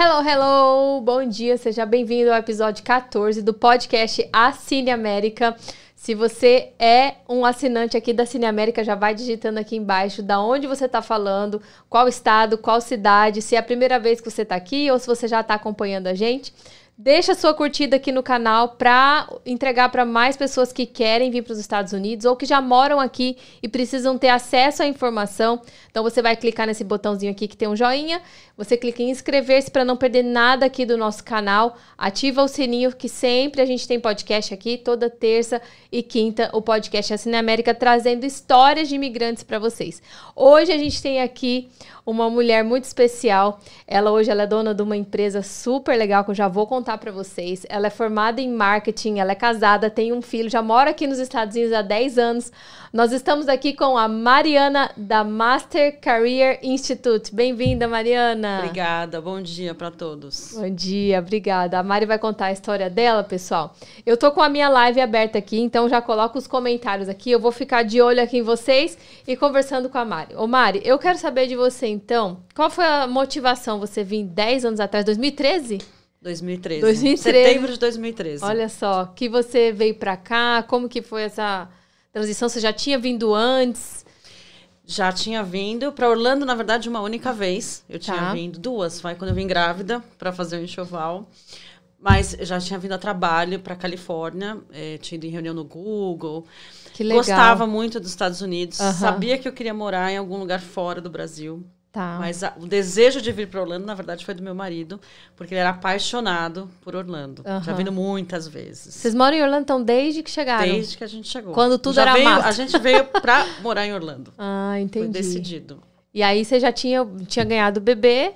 Hello, hello! Bom dia, seja bem-vindo ao episódio 14 do podcast A Cine América. Se você é um assinante aqui da Cine América, já vai digitando aqui embaixo da onde você está falando, qual estado, qual cidade, se é a primeira vez que você está aqui ou se você já está acompanhando a gente. Deixa sua curtida aqui no canal para entregar para mais pessoas que querem vir para os Estados Unidos ou que já moram aqui e precisam ter acesso à informação. Então você vai clicar nesse botãozinho aqui que tem um joinha, você clica em inscrever-se para não perder nada aqui do nosso canal. Ativa o sininho que sempre a gente tem podcast aqui, toda terça e quinta o podcast Assine América trazendo histórias de imigrantes para vocês. Hoje a gente tem aqui uma mulher muito especial. Ela hoje ela é dona de uma empresa super legal que eu já vou contar para vocês. Ela é formada em marketing, ela é casada, tem um filho, já mora aqui nos Estados Unidos há 10 anos. Nós estamos aqui com a Mariana da Master Career Institute. Bem-vinda, Mariana. Obrigada. Bom dia para todos. Bom dia, obrigada. A Mari vai contar a história dela, pessoal. Eu tô com a minha live aberta aqui, então já coloco os comentários aqui. Eu vou ficar de olho aqui em vocês e conversando com a Mari. Ô Mari, eu quero saber de você então, qual foi a motivação você vir 10 anos atrás, 2013? 2013. 2013. Setembro de 2013. Olha só, que você veio para cá, como que foi essa transição? Você já tinha vindo antes? Já tinha vindo para Orlando, na verdade, uma única vez. Eu tinha Tá. vindo duas, foi quando eu vim grávida para fazer o enxoval. Mas já tinha vindo a trabalho para Califórnia, eh, tinha ido em reunião no Google. Que legal. Gostava muito dos Estados Unidos. Aham. Sabia que eu queria morar em algum lugar fora do Brasil. Tá. Mas a- o desejo de vir para Orlando, na verdade, foi do meu marido, porque ele era apaixonado por Orlando. Já vindo muitas vezes. Vocês moram em Orlando então desde que chegaram? Desde que a gente chegou. Quando tudo Já era veio- mato. A gente veio pra morar em Orlando. Ah, entendi. Foi decidido. E aí você já tinha, tinha ganhado o bebê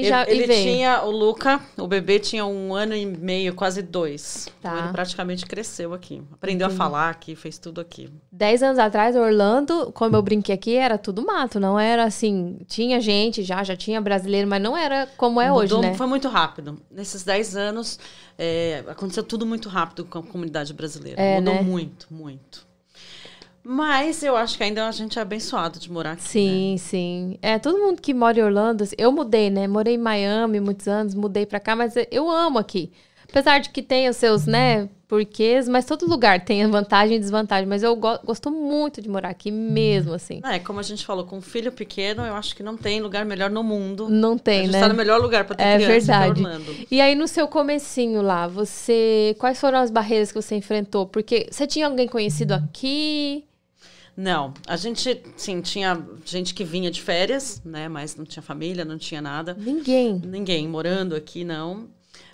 e já ele tinha, o Luca, o bebê tinha um ano e meio, quase dois. Tá. Então ele praticamente cresceu aqui. Aprendeu Entendi. a falar aqui, fez tudo aqui. Dez anos atrás, Orlando, como eu brinquei aqui, era tudo mato. Não era assim. Tinha gente já, já tinha brasileiro, mas não era como é hoje, Mudou- né? Foi muito rápido. Nesses 10 anos, é, aconteceu tudo muito rápido com a comunidade brasileira. É, Mudou né? muito, muito. Mas eu acho que ainda a gente é abençoado de morar aqui. né? Sim, sim. É, todo mundo que mora em Orlando, assim, eu mudei, né? Morei em Miami muitos anos, mudei pra cá, mas eu amo aqui. Apesar de que tem os seus, né, porquês, mas todo lugar tem vantagem e desvantagem. Mas eu go gosto muito de morar aqui mesmo, assim. É, como a gente falou, com um filho pequeno, eu acho que não tem lugar melhor no mundo. Não a tem, gente né? tá no melhor lugar para ter É criança verdade. é Orlando. E aí, no seu comecinho lá, você. Quais foram as barreiras que você enfrentou? Porque você tinha alguém conhecido aqui? Não, a gente, sim, tinha gente que vinha de férias, né? Mas não tinha família, não tinha nada. Ninguém. Ninguém morando aqui, não.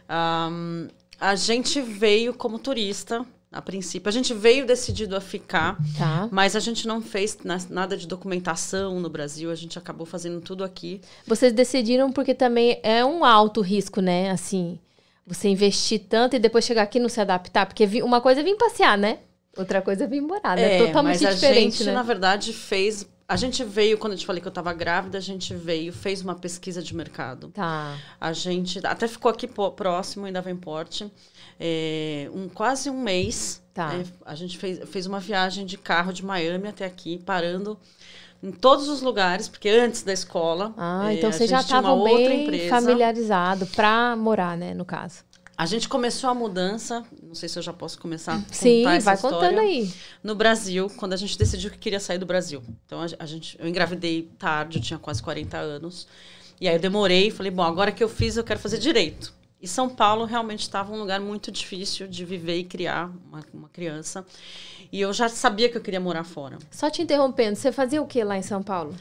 Ahn, a gente veio como turista, a princípio. A gente veio decidido a ficar, Tá. mas a gente não fez na- nada de documentação no Brasil. A gente acabou fazendo tudo aqui. Vocês decidiram porque também é um alto risco, né? Assim, você investir tanto e depois chegar aqui e não se adaptar. Porque uma coisa é vir passear, né? Outra coisa é vir morar, né? Totalmente mas a diferente, gente, né? na verdade, fez. A gente veio, quando eu te falei que eu estava grávida, a gente veio, fez uma pesquisa de mercado. Tá. A gente até ficou aqui próximo, em Davenport, é, um, quase um mês. Tá. né? a gente fez, fez uma viagem de carro de Miami até aqui, parando em todos os lugares, porque antes da escola. Ah, é, então a vocês já outra bem empresa. familiarizados pra morar, né? No caso. A gente começou a mudança, não sei se eu já posso começar a Sim, vai contando aí. No Brasil, quando a gente decidiu que queria sair do Brasil. Então, a, a gente, eu engravidei tarde, eu tinha quase 40 anos. E aí eu demorei, falei, bom, agora que eu fiz, eu quero fazer direito. E São Paulo realmente estava um lugar muito difícil de viver e criar uma, uma criança. E eu já sabia que eu queria morar fora. Só te interrompendo, você fazia o que lá em São Paulo?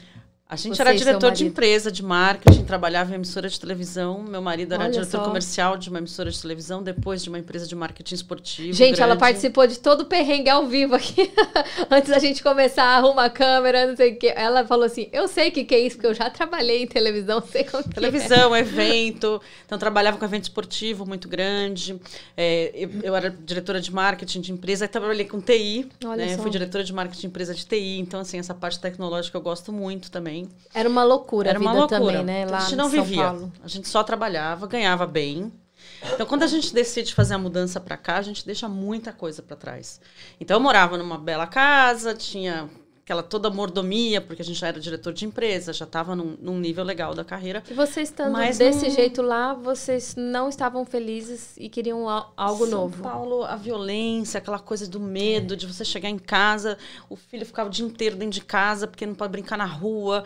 A gente Você era diretor de empresa, de marketing, trabalhava em emissora de televisão. Meu marido era Olha diretor só. comercial de uma emissora de televisão, depois de uma empresa de marketing esportivo. Gente, ela grande. participou de todo o perrengue ao vivo aqui. Antes da gente começar, arruma a câmera, não sei o quê. Ela falou assim: Eu sei o que, que é isso, porque eu já trabalhei em televisão, sei como que é. Televisão, evento. Então, trabalhava com evento esportivo muito grande. É, eu, eu era diretora de marketing de empresa, aí trabalhei com TI. Olha né? só. Fui diretora de marketing de empresa de TI. Então, assim, essa parte tecnológica eu gosto muito também. Era uma loucura Era a uma loucura. também, né? Lá a gente não vivia. A gente só trabalhava, ganhava bem. Então, quando a gente decide fazer a mudança para cá, a gente deixa muita coisa para trás. Então, eu morava numa bela casa, tinha aquela toda mordomia, porque a gente já era diretor de empresa, já estava num, num, nível legal da carreira. E vocês estando mas desse não... jeito lá, vocês não estavam felizes e queriam algo São novo? São Paulo, a violência, aquela coisa do medo, é. de você chegar em casa, o filho ficava o dia inteiro dentro de casa, porque não pode brincar na rua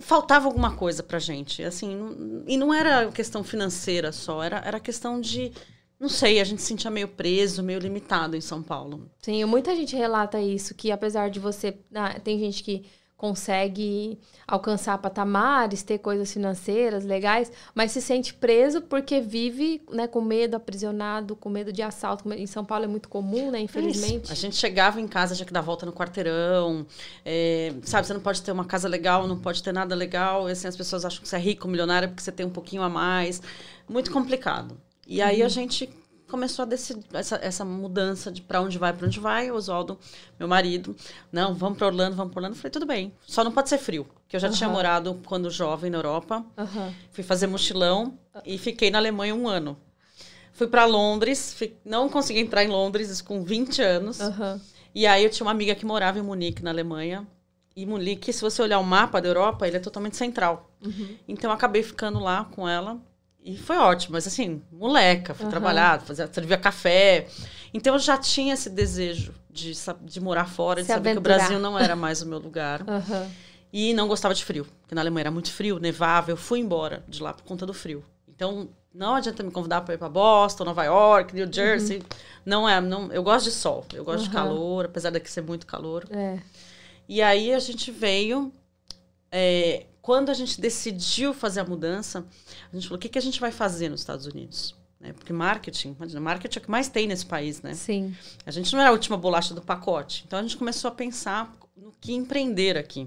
faltava alguma coisa pra gente, assim, não, e não era questão financeira só, era, era questão de não sei, a gente se sentia meio preso, meio limitado em São Paulo. Sim, muita gente relata isso, que apesar de você. Ah, tem gente que consegue alcançar patamares, ter coisas financeiras legais, mas se sente preso porque vive né, com medo, aprisionado, com medo de assalto. Em São Paulo é muito comum, né? Infelizmente. Isso. A gente chegava em casa, tinha que dar volta no quarteirão. É, sabe, você não pode ter uma casa legal, não pode ter nada legal. Assim, as pessoas acham que você é rico, milionário, porque você tem um pouquinho a mais. Muito complicado. E aí a uhum. gente começou a decidir essa, essa mudança de para onde vai, para onde vai. O Oswaldo, meu marido, não, vamos para Orlando, vamos para Orlando. Eu falei, tudo bem, só não pode ser frio. Que eu já uhum. tinha morado quando jovem na Europa. Uhum. Fui fazer mochilão e fiquei na Alemanha um ano. Fui para Londres, fui, não consegui entrar em Londres com 20 anos. Uhum. E aí eu tinha uma amiga que morava em Munique, na Alemanha. E Munique, se você olhar o mapa da Europa, ele é totalmente central. Uhum. Então eu acabei ficando lá com ela e foi ótimo, mas assim, moleca, fui uhum. trabalhar, fazia, servia café. Então eu já tinha esse desejo de, de morar fora, de Se saber aventurar. que o Brasil não era mais o meu lugar. Uhum. E não gostava de frio, porque na Alemanha era muito frio, nevava. Eu fui embora de lá por conta do frio. Então não adianta me convidar para ir para Boston, Nova York, New Jersey. Uhum. Não é, não, eu gosto de sol, eu gosto de calor, apesar daqui ser muito calor. É. E aí a gente veio. É, quando a gente decidiu fazer a mudança, a gente falou: o que, que a gente vai fazer nos Estados Unidos? Né? Porque marketing, imagina, marketing é o que mais tem nesse país, né? Sim. A gente não era a última bolacha do pacote. Então a gente começou a pensar no que empreender aqui.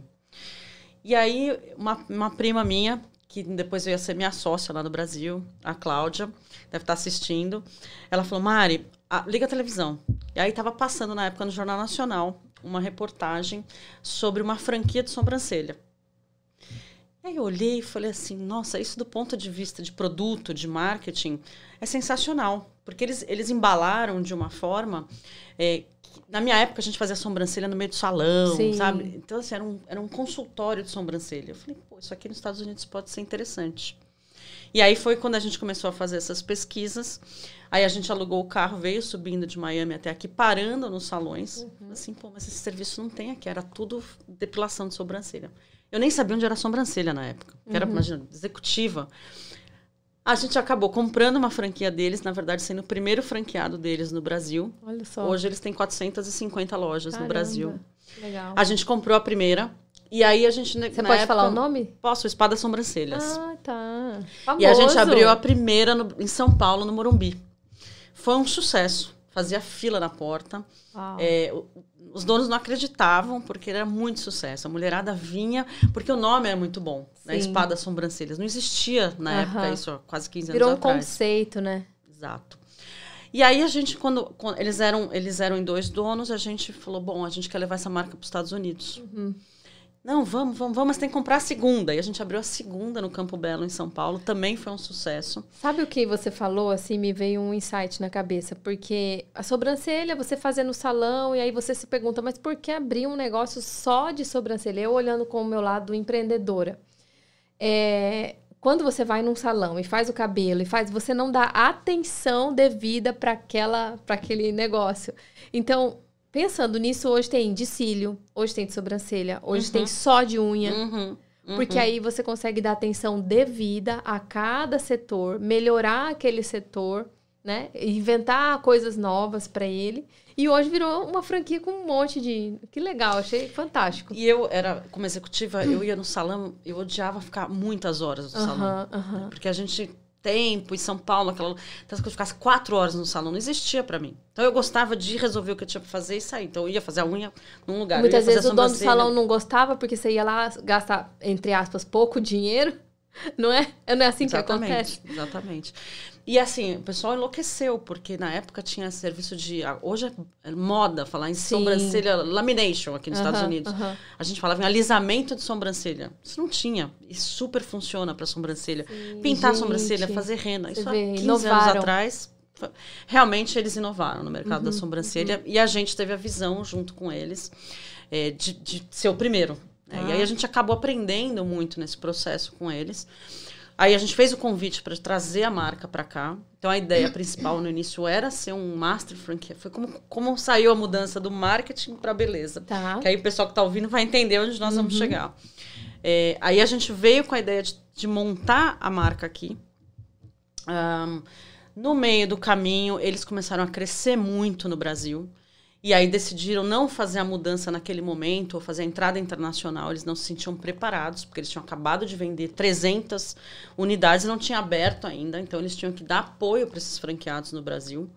E aí, uma, uma prima minha, que depois veio a ser minha sócia lá no Brasil, a Cláudia, deve estar assistindo, ela falou: Mari, a, liga a televisão. E aí estava passando na época no Jornal Nacional uma reportagem sobre uma franquia de sobrancelha. Aí eu olhei e falei assim, nossa, isso do ponto de vista de produto, de marketing, é sensacional. Porque eles, eles embalaram de uma forma. É, na minha época, a gente fazia sobrancelha no meio do salão, Sim. sabe? Então, assim, era um, era um consultório de sobrancelha. Eu falei, pô, isso aqui nos Estados Unidos pode ser interessante. E aí foi quando a gente começou a fazer essas pesquisas. Aí a gente alugou o carro, veio subindo de Miami até aqui, parando nos salões. Uhum. Assim, pô, mas esse serviço não tem aqui. Era tudo depilação de sobrancelha. Eu nem sabia onde era a sobrancelha na época. Que era, uhum. imagina, executiva. A gente acabou comprando uma franquia deles, na verdade, sendo o primeiro franqueado deles no Brasil. Olha só. Hoje eles têm 450 lojas Caramba. no Brasil. Legal. A gente comprou a primeira. E aí a gente. Você pode época, falar o nome? Posso, Espada Sobrancelhas. Ah, tá. Famoso. E a gente abriu a primeira no, em São Paulo, no Morumbi. Foi um sucesso. Fazia fila na porta. É, os donos não acreditavam, porque era muito sucesso. A mulherada vinha, porque o nome é muito bom, né? Espada Sobrancelhas. Não existia na uhum. época isso, quase 15 Virou anos Virou um conceito, né? Exato. E aí a gente, quando, quando, eles, eram, eles eram em dois donos, a gente falou, bom, a gente quer levar essa marca para os Estados Unidos. Uhum. Não, vamos, vamos, vamos, mas tem que comprar a segunda. E a gente abriu a segunda no Campo Belo, em São Paulo. Também foi um sucesso. Sabe o que você falou, assim, me veio um insight na cabeça. Porque a sobrancelha, você fazia no salão, e aí você se pergunta, mas por que abrir um negócio só de sobrancelha? Eu olhando com o meu lado empreendedora. É, quando você vai num salão e faz o cabelo e faz, você não dá atenção devida para aquela, para aquele negócio. Então, Pensando nisso, hoje tem de cílio, hoje tem de sobrancelha, hoje uhum. tem só de unha. Uhum. Uhum. Porque aí você consegue dar atenção devida a cada setor, melhorar aquele setor, né? Inventar coisas novas para ele. E hoje virou uma franquia com um monte de. Que legal, achei fantástico. E eu era, como executiva, eu ia no salão, eu odiava ficar muitas horas no salão. Porque a gente tempo, em São Paulo, aquela. Então, que eu ficasse quatro horas no salão, não existia para mim. Então eu gostava de resolver o que eu tinha pra fazer e sair. Então eu ia fazer a unha num lugar. Muitas vezes o dono do salão não gostava porque você ia lá gastar, entre aspas, pouco dinheiro. Não é? Não é assim exatamente, que acontece? Exatamente. E assim, o pessoal enlouqueceu, porque na época tinha serviço de. Ah, hoje é moda falar em Sim. sobrancelha lamination aqui nos uh -huh, Estados Unidos. Uh -huh. A gente falava em alisamento de sobrancelha. Isso não tinha. E super funciona para sobrancelha. Sim, Pintar gente, sobrancelha, fazer rena. Isso há 15 inovaram. anos atrás. Realmente eles inovaram no mercado uhum, da sobrancelha. Uhum. E a gente teve a visão junto com eles é, de, de ser o primeiro. né? Ah. E aí a gente acabou aprendendo muito nesse processo com eles. Aí a gente fez o convite para trazer a marca para cá. Então a ideia principal no início era ser um master franquia. Foi como, como saiu a mudança do marketing para beleza. Tá. Que aí o pessoal que está ouvindo vai entender onde nós vamos chegar. É, aí a gente veio com a ideia de, de montar a marca aqui. Ahn, no meio do caminho, eles começaram a crescer muito no Brasil. E aí decidiram não fazer a mudança naquele momento, ou fazer a entrada internacional. Eles não se sentiam preparados, porque eles tinham acabado de vender 300 unidades e não tinha aberto ainda. Então, eles tinham que dar apoio para esses franqueados no Brasil.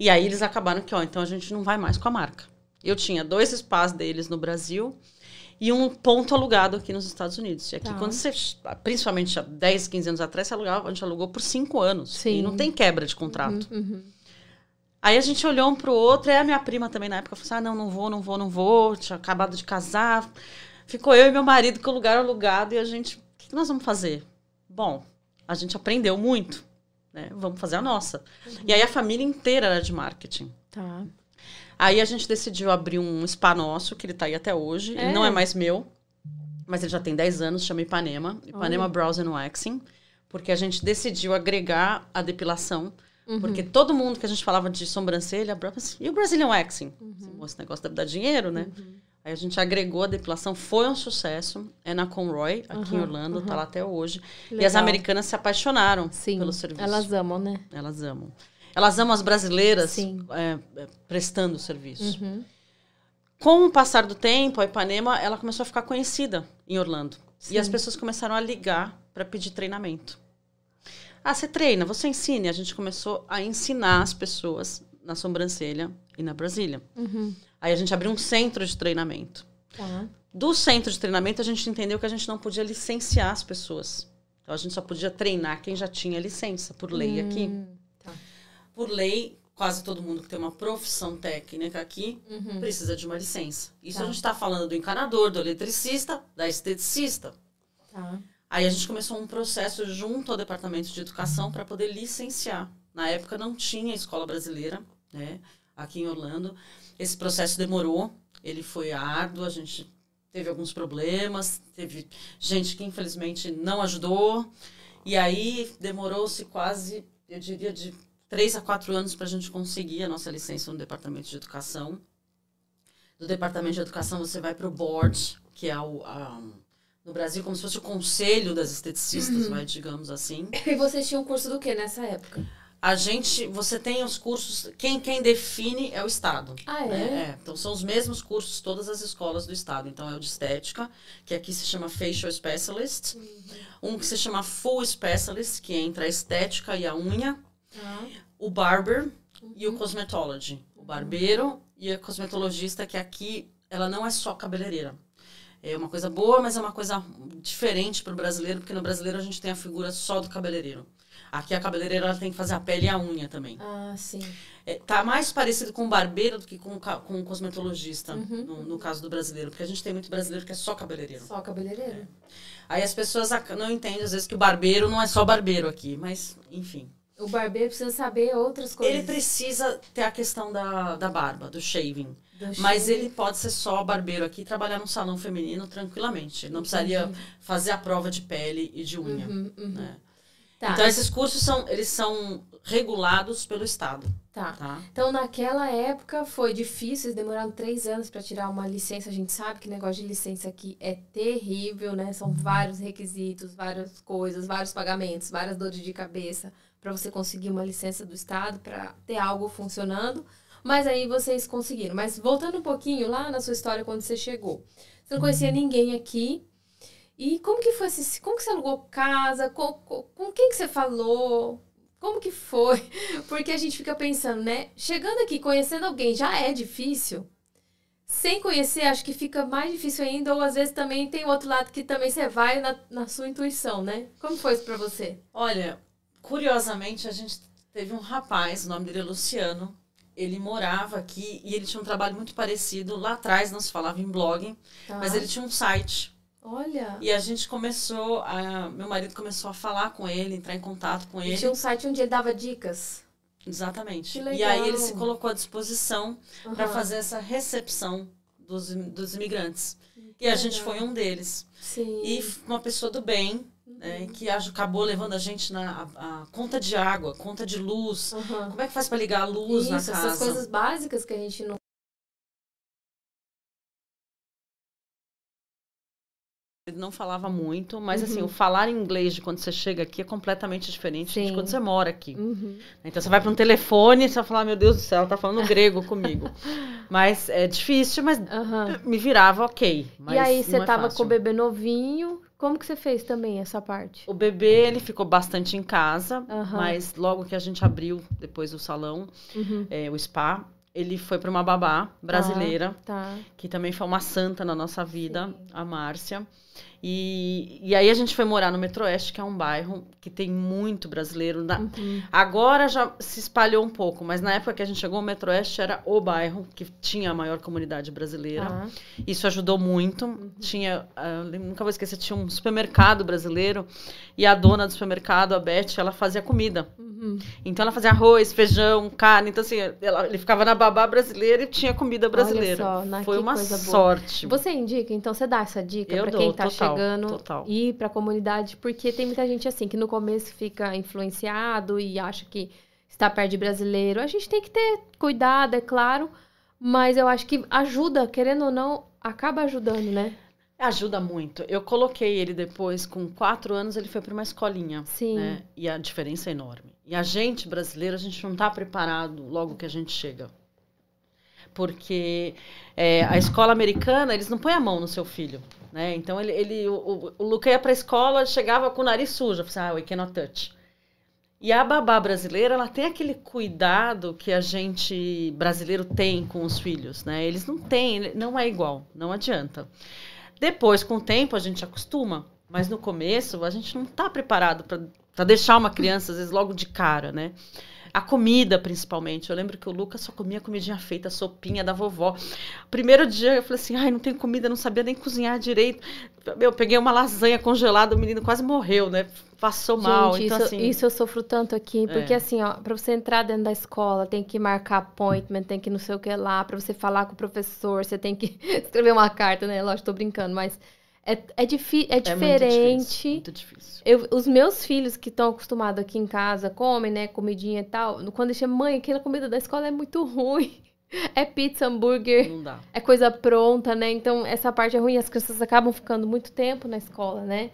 E aí, eles acabaram que, ó, então a gente não vai mais com a marca. Eu tinha dois espaços deles no Brasil e um ponto alugado aqui nos Estados Unidos. E aqui, Tá. quando você, principalmente há 10, 15 anos atrás, você alugava, a gente alugou por 5 anos. Sim. E não tem quebra de contrato. Uhum. Aí a gente olhou um pro outro, e a minha prima também na época falou assim: ah, não, não vou, não vou, não vou. Tinha acabado de casar. Ficou eu e meu marido com o lugar alugado e a gente, o que, nós vamos fazer? Bom, a gente aprendeu muito, né? Vamos fazer a nossa. E aí a família inteira era de marketing. Tá. Aí a gente decidiu abrir um spa nosso, que ele tá aí até hoje. É? Ele não é mais meu, mas ele já tem 10 anos, chama Ipanema. Ipanema Olha. Brows and Waxing. Porque a gente decidiu agregar a depilação. Uhum. Porque todo mundo que a gente falava de sobrancelha, e o Brazilian Waxing? Uhum. Assim, "Pô, Esse negócio deve dar dinheiro, né? Aí a gente agregou a depilação, foi um sucesso. É na Conroy, aqui em Uhum, Orlando, tá uhum. lá até hoje. E Legal. as americanas se apaixonaram Sim. pelo serviço. Elas amam, né? Elas amam. Elas amam as brasileiras é, é, prestando o serviço. Uhum. Com o passar do tempo, a Ipanema ela começou a ficar conhecida em Orlando. Sim. E as pessoas começaram a ligar para pedir treinamento. Ah, você treina, você ensina. E a gente começou a ensinar as pessoas na sobrancelha e na Brasília. Uhum. Aí a gente abriu um centro de treinamento. Tá. Do centro de treinamento, a gente entendeu que a gente não podia licenciar as pessoas. Então a gente só podia treinar quem já tinha licença, por lei aqui. Hum, tá. Por lei, quase todo mundo que tem uma profissão técnica aqui Uhum. precisa de uma licença. Isso Tá. a gente está falando do encanador, do eletricista, da esteticista. Tá. Aí a gente começou um processo junto ao Departamento de Educação para poder licenciar. Na época não tinha escola brasileira, né, aqui em Orlando. Esse processo demorou, ele foi árduo, a gente teve alguns problemas, teve gente que infelizmente não ajudou. E aí demorou-se quase, eu diria, de três a quatro anos para a gente conseguir a nossa licença no Departamento de Educação. Do Departamento de Educação você vai para o board, que é o, a, no Brasil como se fosse o conselho das esteticistas, vai, digamos assim. E vocês tinham curso do que nessa época? A gente, você tem os cursos, quem, quem define é o Estado. Ah, é? né? É, Então são os mesmos cursos todas as escolas do Estado. Então é o de estética, que aqui se chama Facial Specialist. Um que se chama Full Specialist, que entra a estética e a unha. Tá. O Barber e o Cosmetology. O barbeiro e a cosmetologista, que aqui ela não é só cabeleireira. É uma coisa boa, mas é uma coisa diferente para o brasileiro, porque no brasileiro a gente tem a figura só do cabeleireiro. Aqui a cabeleireira ela tem que fazer a pele e a unha também. Ah, sim. É, tá mais parecido com o barbeiro do que com, com cosmetologista, Uhum. no, no caso do brasileiro. Porque a gente tem muito brasileiro que é só cabeleireiro. Só cabeleireiro? Aí as pessoas não entendem, às vezes, que o barbeiro não é só barbeiro aqui. Mas, enfim. O barbeiro precisa saber outras coisas. Ele precisa ter a questão da, da barba, do shaving. Do Mas cheiro. ele pode ser só barbeiro aqui e trabalhar num salão feminino tranquilamente. Ele não precisaria fazer a prova de pele e de unha. Uhum, uhum. né? Tá. Então, esses cursos são, eles são regulados pelo Estado. tá. Tá? Então, naquela época foi difícil, eles demoraram três anos para tirar uma licença. A gente sabe que negócio de licença aqui é terrível, né? São vários requisitos, várias coisas, vários pagamentos, várias dores de cabeça para você conseguir uma licença do Estado, para ter algo funcionando. Mas aí vocês conseguiram. Mas voltando um pouquinho lá na sua história quando você chegou. Você não conhecia ninguém aqui. E como que foi? esse- Como que você alugou casa? Com, com, com quem que você falou? Como que foi? Porque a gente fica pensando, né? Chegando aqui, conhecendo alguém já é difícil. Sem conhecer, acho que fica mais difícil ainda. Ou às vezes também tem outro lado que também você vai na, na sua intuição, né? Como foi isso pra você? Olha, curiosamente, a gente teve um rapaz, o nome dele é Luciano. Ele morava aqui e ele tinha um trabalho muito parecido. Lá atrás não se falava em blog, Tá? mas ele tinha um site. Olha, E a gente começou, a, meu marido começou a falar com ele, entrar em contato com ele ele. tinha um site onde ele dava dicas. Exatamente. Que E legal. aí ele se colocou à disposição para Aham. fazer essa recepção dos, dos imigrantes. E a gente foi um deles. Sim. E uma pessoa do bem, né, que acabou levando a gente na a, a conta de água, conta de luz. Uhum. Como é que faz para ligar a luz Isso, na casa? essas coisas básicas que a gente não. Ele não falava muito, mas assim, Uhum. o falar inglês de quando você chega aqui é completamente diferente de Sim. quando você mora aqui. Uhum. Então você vai para um telefone e você vai falar, meu Deus do céu, ela tá falando grego comigo. Mas é difícil, mas Aham. me virava ok. Mas E aí, você é tava fácil. com o bebê novinho. Como que você fez também essa parte? O bebê, ele ficou bastante em casa, Aham. mas logo que a gente abriu depois o salão, Uhum. é, o spa, ele foi para uma babá brasileira, Tá. que também foi uma santa na nossa vida, Sim. a Márcia. E, e aí a gente foi morar no Metroeste, que é um bairro que tem muito brasileiro. Na- Uhum. Agora já se espalhou um pouco, mas na época que a gente chegou, o Metroeste era o bairro que tinha a maior comunidade brasileira. Tá. Isso ajudou muito. Tinha, ah, eu nunca vou esquecer, tinha um supermercado brasileiro e a dona do supermercado, a Beth, ela fazia comida. Uhum. Então ela fazia arroz, feijão, carne. Então assim, ela- ele ficava na babá brasileira e tinha comida brasileira. só? Foi uma boa. sorte. Você indica, então você dá essa dica dou, quem tá total, chegando total. ir pra comunidade, porque tem muita gente assim que no começo fica influenciado e acha que está perto de brasileiro. A gente tem que ter cuidado, é claro, mas eu acho que ajuda, querendo ou não, acaba ajudando, né? Ajuda muito. Eu coloquei ele depois, com quatro anos, ele foi para uma escolinha. Sim. né? E a diferença é enorme. E a gente, brasileiro, a gente não está preparado logo que a gente chega. Porque é, a escola americana, eles não põem a mão no seu filho. Né? Então, ele, ele, o, o, Luca ia para a escola, chegava com o nariz sujo. Eu falei, ah, we cannot touch. E a babá brasileira, ela tem aquele cuidado que a gente brasileiro tem com os filhos, né? Eles não têm, não é igual, não adianta. Depois, com o tempo, a gente acostuma, mas no começo a gente não está preparado para deixar uma criança, às vezes, logo de cara, né? A comida, principalmente. Eu lembro que o Lucas só comia comidinha feita, sopinha da vovó. Primeiro dia eu falei assim: ai, não tem comida, não sabia nem cozinhar direito. Eu peguei uma lasanha congelada, o menino quase morreu, né? Passou mal. Gente, então, isso, assim, isso eu sofro tanto aqui, porque É. assim, ó, pra você entrar dentro da escola, tem que marcar appointment, tem que não sei o que lá, pra você falar com o professor, você tem que escrever uma carta, né? Lógico, tô brincando, mas é, é, difi é é muito diferente. difícil, muito difícil. Eu- os meus filhos que estão acostumados aqui em casa, comem, né, comidinha e tal, quando eles chamam, mãe, aquela comida da escola é muito ruim. É pizza, hambúrguer, Não dá. é coisa pronta, né? Então, essa parte é ruim, as crianças acabam ficando muito tempo na escola, né?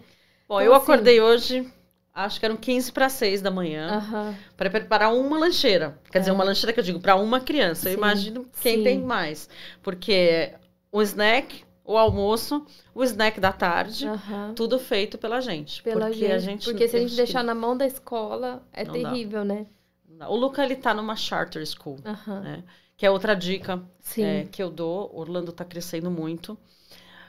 Bom, Então, eu assim- acordei hoje, acho que eram 15 para 6 da manhã. Aham. para preparar uma lancheira. Quer dizer, É. uma lancheira que eu digo para uma criança. Eu Sim, imagino quem sim. tem mais. Porque o snack, o almoço, o snack da tarde, Aham. tudo feito pela gente. Pela porque gente. a gente Porque se a gente deixar na mão da escola, é Não dá. terrível, né? dá. O Luca ele tá numa charter school, Aham. né? Que é outra dica é, que eu dou. Orlando está crescendo muito.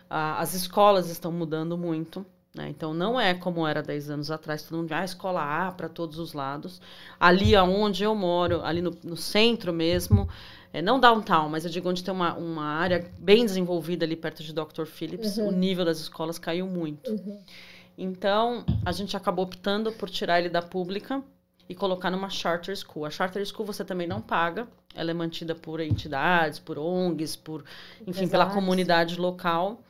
Ah, as escolas estão mudando muito. né? Então, não é como era 10 anos atrás, todo mundo, ah, escola A para todos os lados. Ali aonde eu moro, ali no, no centro mesmo, é, não downtown, mas eu digo onde tem uma, uma área bem desenvolvida ali perto de Dr. Phillips, Uhum. o nível das escolas caiu muito. Uhum. Então, a gente acabou optando por tirar ele da pública e colocar numa charter school. A charter school você também não paga, ela é mantida por entidades, por ONGs, por, enfim, pela Empresários. comunidade local.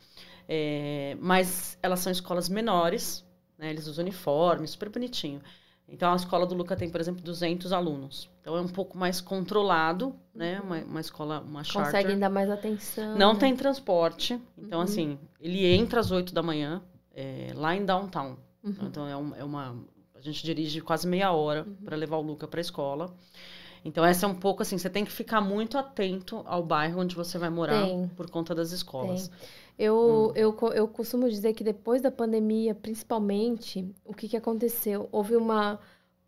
É, mas elas são escolas menores, né? Eles usam uniforme, super bonitinho. Então, a escola do Luca tem, por exemplo, 200 alunos. Então, é um pouco mais controlado, né? Uma, uma escola, uma charter. Conseguem dar mais atenção. Não né? tem transporte. Então, Uhum. assim, ele entra às 8 da manhã, é, lá em downtown. Uhum. Então, é, um- é uma. A gente dirige quase meia hora Uhum. para levar o Luca para a escola. Então, essa é um pouco assim: você tem que ficar muito atento ao bairro onde você vai morar Tem. por conta das escolas. Eu, Hum. eu, eu costumo dizer que depois da pandemia, principalmente, o que, que aconteceu? Houve uma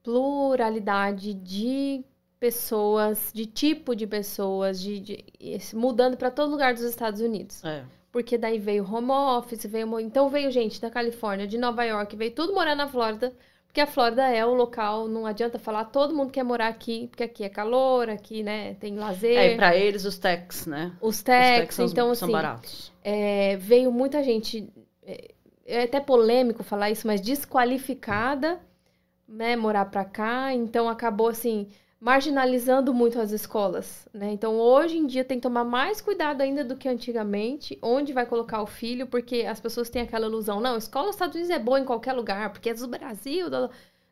pluralidade de pessoas, de tipo de pessoas, de, de- mudando para todo lugar dos Estados Unidos. É. Porque daí veio home office, veio, então veio gente da Califórnia, de Nova York, veio tudo morar na Flórida, porque a Flórida é o local, não adianta falar, todo mundo quer morar aqui, porque aqui é calor, aqui, né, tem lazer, É, para eles, os techs, né? os os techs, techs são, então são assim, baratos. é, veio muita gente, é, é até polêmico falar isso, mas desqualificada, né, morar pra cá, então acabou assim, marginalizando muito as escolas, né? Então, hoje em dia tem que tomar mais cuidado ainda do que antigamente, onde vai colocar o filho, porque as pessoas têm aquela ilusão, não, escola dos Estados Unidos é boa em qualquer lugar, porque é do Brasil,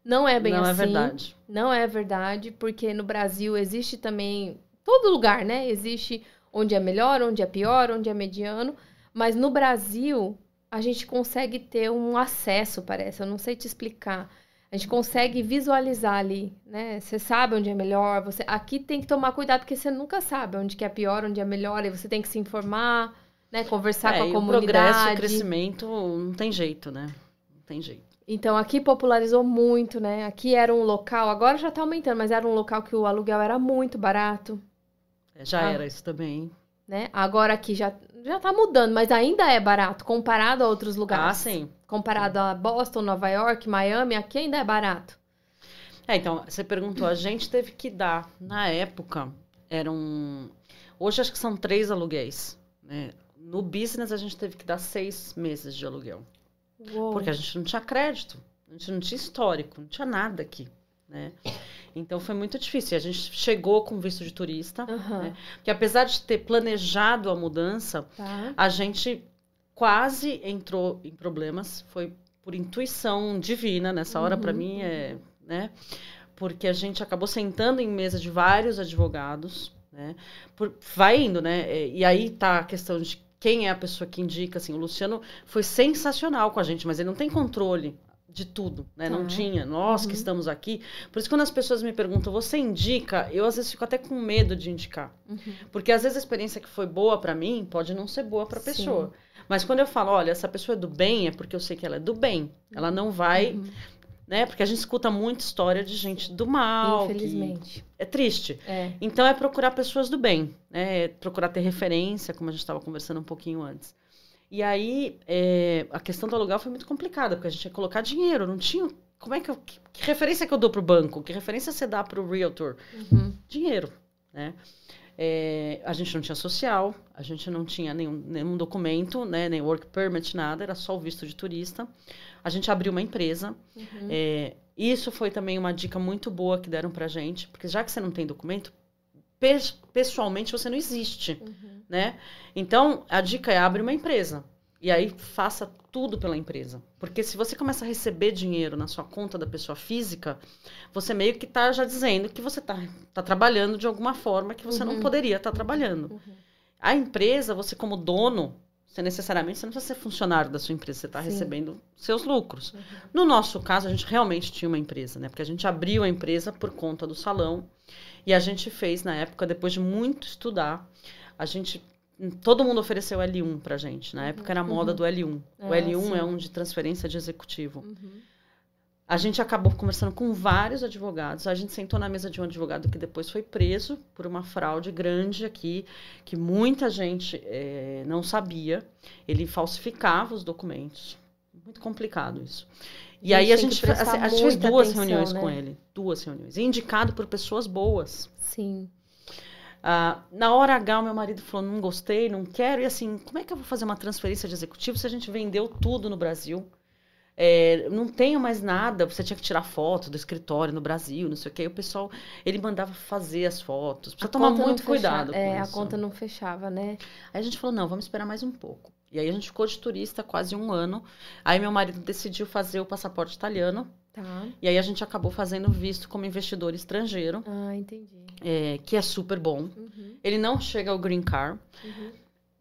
não é bem não assim. Não é verdade. Não é verdade, porque no Brasil existe também todo lugar, né? Existe onde é melhor, onde é pior, onde é mediano, mas no Brasil a gente consegue ter um acesso, parece, eu não sei te explicar a gente consegue visualizar ali, né? Você sabe onde é melhor, você aqui tem que tomar cuidado porque você nunca sabe onde que é pior, onde é melhor, e você tem que se informar, né? Conversar é, com a e comunidade. O progresso, o crescimento, não tem jeito, né? Não tem jeito. Então aqui popularizou muito, né? Aqui era um local, agora já tá aumentando, mas era um local que o aluguel era muito barato. É, já ah. era isso também. Né? Agora aqui já, já tá mudando, mas ainda é barato comparado a outros lugares. Ah, sim. Comparado a Boston, Nova York, Miami, aqui ainda é barato. É, então, você perguntou, a gente teve que dar, na época, eram. Hoje acho que são três aluguéis. Né? No business a gente teve que dar seis meses de aluguel. Uou. Porque a gente não tinha crédito, a gente não tinha histórico, não tinha nada aqui. Né? Então foi muito difícil. A gente chegou com visto de turista, uhum. né? porque apesar de ter planejado a mudança, tá. a gente quase entrou em problemas. Foi por intuição divina nessa hora, uhum. para mim é, né? Porque a gente acabou sentando em mesa de vários advogados, né? Por, vai indo, né? E aí tá a questão de quem é a pessoa que indica, assim, o Luciano foi sensacional com a gente, mas ele não tem controle de tudo, né? Não tá. tinha. Nós uhum. que estamos aqui. Por isso, quando as pessoas me perguntam, você indica? Eu, às vezes, fico até com medo de indicar. Uhum. Porque, às vezes, a experiência que foi boa para mim pode não ser boa para a pessoa. Mas quando eu falo, olha, essa pessoa é do bem, é porque eu sei que ela é do bem. Ela não vai. Uhum. Né? Porque a gente escuta muita história de gente do mal. Infelizmente. É triste. É. Então é procurar pessoas do bem. Né? É procurar ter referência, como a gente estava conversando um pouquinho antes. E aí, é, a questão do aluguel foi muito complicada, porque a gente ia colocar dinheiro, não tinha. Como é que eu. Que, que referência que eu dou para o banco? Que referência você dá para o realtor? Uhum. Dinheiro, né? É, a gente não tinha social, a gente não tinha nenhum, nenhum documento, né, nem work permit, nada, era só o visto de turista. A gente abriu uma empresa. Uhum. É, isso foi também uma dica muito boa que deram pra gente, porque já que você não tem documento, pessoalmente você não existe, uhum. né? Então, a dica é abre uma empresa. E aí faça tudo pela empresa. Porque se você começa a receber dinheiro na sua conta da pessoa física, você meio que está já dizendo que você está tá trabalhando de alguma forma que você uhum. não poderia estar tá trabalhando. Uhum. A empresa, você como dono, você necessariamente você não precisa ser funcionário da sua empresa, você está recebendo seus lucros. Uhum. No nosso caso, a gente realmente tinha uma empresa, né? Porque a gente abriu a empresa por conta do salão. E a gente fez, na época, depois de muito estudar, a gente todo mundo ofereceu L1 pra gente. Na época era a moda uhum. do L1. o L1 é, sim. é um de transferência de executivo. Uhum. A gente acabou conversando com vários advogados. A gente sentou na mesa de um advogado que depois foi preso por uma fraude grande aqui, que muita gente é, não sabia. Ele falsificava os documentos. Muito complicado isso. E aí a gente, a gente fez duas atenção, reuniões né? com ele. Duas reuniões. indicado por pessoas boas. Sim. Uh, na hora H, o meu marido falou: não gostei, não quero. E assim, como é que eu vou fazer uma transferência de executivo se a gente vendeu tudo no Brasil? É, não tenho mais nada, você tinha que tirar foto do escritório no Brasil, não sei o que. o pessoal, ele mandava fazer as fotos. Precisa a tomar muito cuidado com é, a conta não fechava, né? Aí a gente falou, não, vamos esperar mais um pouco. E aí a gente ficou de turista quase um ano. Aí meu marido decidiu fazer o passaporte italiano. Tá. E aí a gente acabou fazendo visto como investidor estrangeiro. Ah, entendi. É, que é super bom. Uhum. Ele não chega ao green card. Uhum.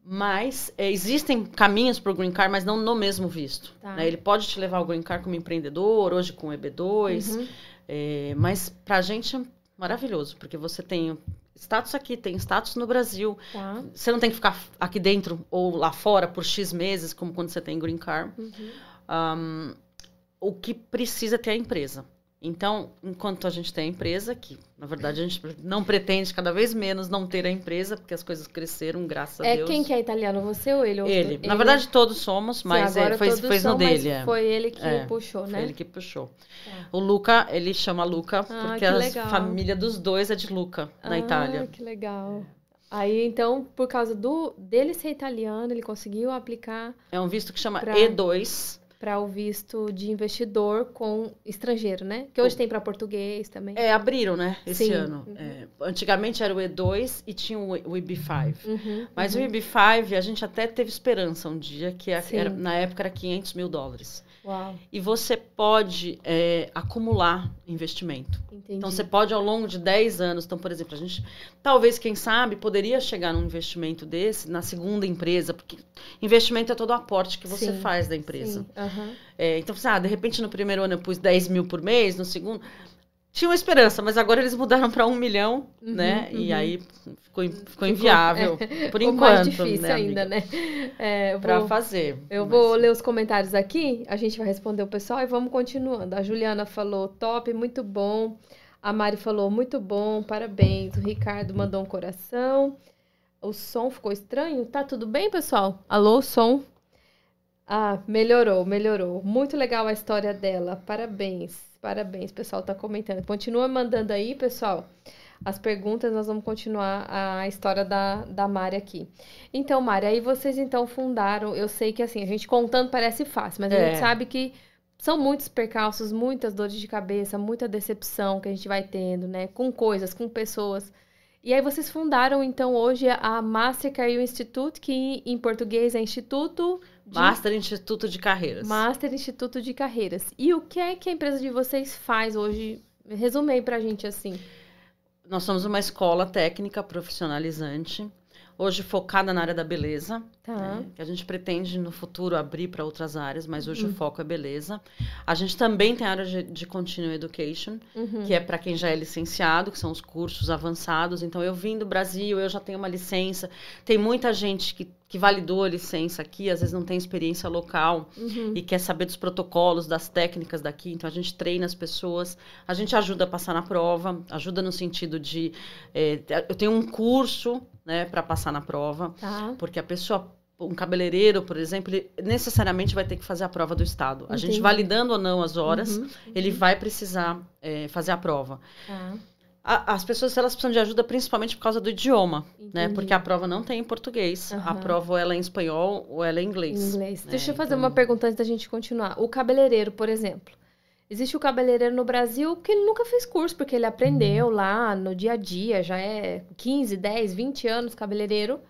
Mas é, existem caminhos para o green card, mas não no mesmo visto. Tá. Né? Ele pode te levar ao green card como empreendedor, hoje com EB2. Uhum. É, mas para a gente é maravilhoso, porque você tem status aqui, tem status no Brasil. Tá. Você não tem que ficar aqui dentro ou lá fora por X meses, como quando você tem green card. Uhum. Um, o que precisa ter a empresa. Então, enquanto a gente tem a empresa, que na verdade a gente não pretende cada vez menos não ter a empresa, porque as coisas cresceram, graças é a Deus. É quem que é italiano, você ou ele? Ele. ele? Na verdade, todos somos, mas Sim, é, foi, foi no dele. É. Foi ele que é, puxou, né? Foi ele que puxou. É. O Luca, ele chama Luca, ah, porque a legal. família dos dois é de Luca, na ah, Itália. que legal. Aí, então, por causa do dele ser italiano, ele conseguiu aplicar. É um visto que chama pra... E2 para o visto de investidor com estrangeiro, né? Que hoje tem para português também. É, abriram, né, esse Sim. ano. Uhum. É, antigamente era o E2 e tinha o, o IB5. Uhum, Mas uhum. o IB5, a gente até teve esperança um dia, que a- Sim. era- na época era 500 mil dólares. Uau, E você pode é, acumular investimento. entendi. Então, você pode, ao longo de 10 anos, então, por exemplo, a gente, talvez, quem sabe, poderia chegar num investimento desse na segunda empresa, porque investimento é todo o aporte que você Sim, faz da empresa. Aham. É, então, você, ah, de repente, no primeiro ano eu pus 10 mil por mês, no segundo. Tinha uma esperança, mas agora eles mudaram para um milhão, Uhum, né? E uhum. aí ficou, ficou inviável. Por Ficou enquanto. mais difícil né, ainda, né? É, vou- fazer. Eu Mas- vou ler os comentários aqui, a gente vai responder o pessoal e vamos continuando. A Juliana falou top, muito bom. A Mari falou muito bom, parabéns. O Ricardo mandou um coração. O som ficou estranho? Tá tudo bem, pessoal? Alô, som? Ah, melhorou, melhorou. Muito legal a história dela. Parabéns, parabéns. Pessoal tá comentando. Continua mandando aí, pessoal. As perguntas, nós vamos continuar a história da, da Mari aqui. Então, Mari, aí vocês então fundaram. Eu sei que assim, a gente contando parece fácil, mas a É. gente sabe que são muitos percalços, muitas dores de cabeça, muita decepção que a gente vai tendo, né? Com coisas, com pessoas. E aí vocês fundaram então hoje a Mastercard Institute, que em português é Instituto de Master Instituto de Carreiras. Master Instituto de Carreiras. E o que é que a empresa de vocês faz hoje? Resume aí pra gente assim. Nós somos uma escola técnica profissionalizante, hoje focada na área da beleza, Tá. né, que a gente pretende no futuro abrir para outras áreas, mas hoje Uhum. o foco é beleza. A gente também tem a área de, de Continuing Education, Uhum. que é para quem já é licenciado, que são os cursos avançados. Então, eu vim do Brasil, eu já tenho uma licença. Tem muita gente que, que validou a licença aqui, às vezes não tem experiência local Uhum. e quer saber dos protocolos, das técnicas daqui. Então, a gente treina as pessoas, a gente ajuda a passar na prova, ajuda no sentido de. eh, eu tenho um curso né, para passar na prova, Tá. porque a pessoa. Um cabeleireiro, por exemplo, ele necessariamente vai ter que fazer a prova do Estado. A gente validando ou não as horas, Uhum. ele vai precisar eh, fazer a prova. Tá. A- as pessoas elas precisam de ajuda principalmente por causa do idioma, né? Entendi. Porque a prova não tem em português. A Aham. prova ou ela é em espanhol ou ela é em Em inglês. inglês. né? Deixa eu fazer Então- uma pergunta antes da gente continuar. O cabeleireiro, por exemplo. Existe o cabeleireiro no Brasil que ele nunca fez curso, porque ele aprendeu lá no dia a dia, já é 15, 10, 20 anos cabeleireiro.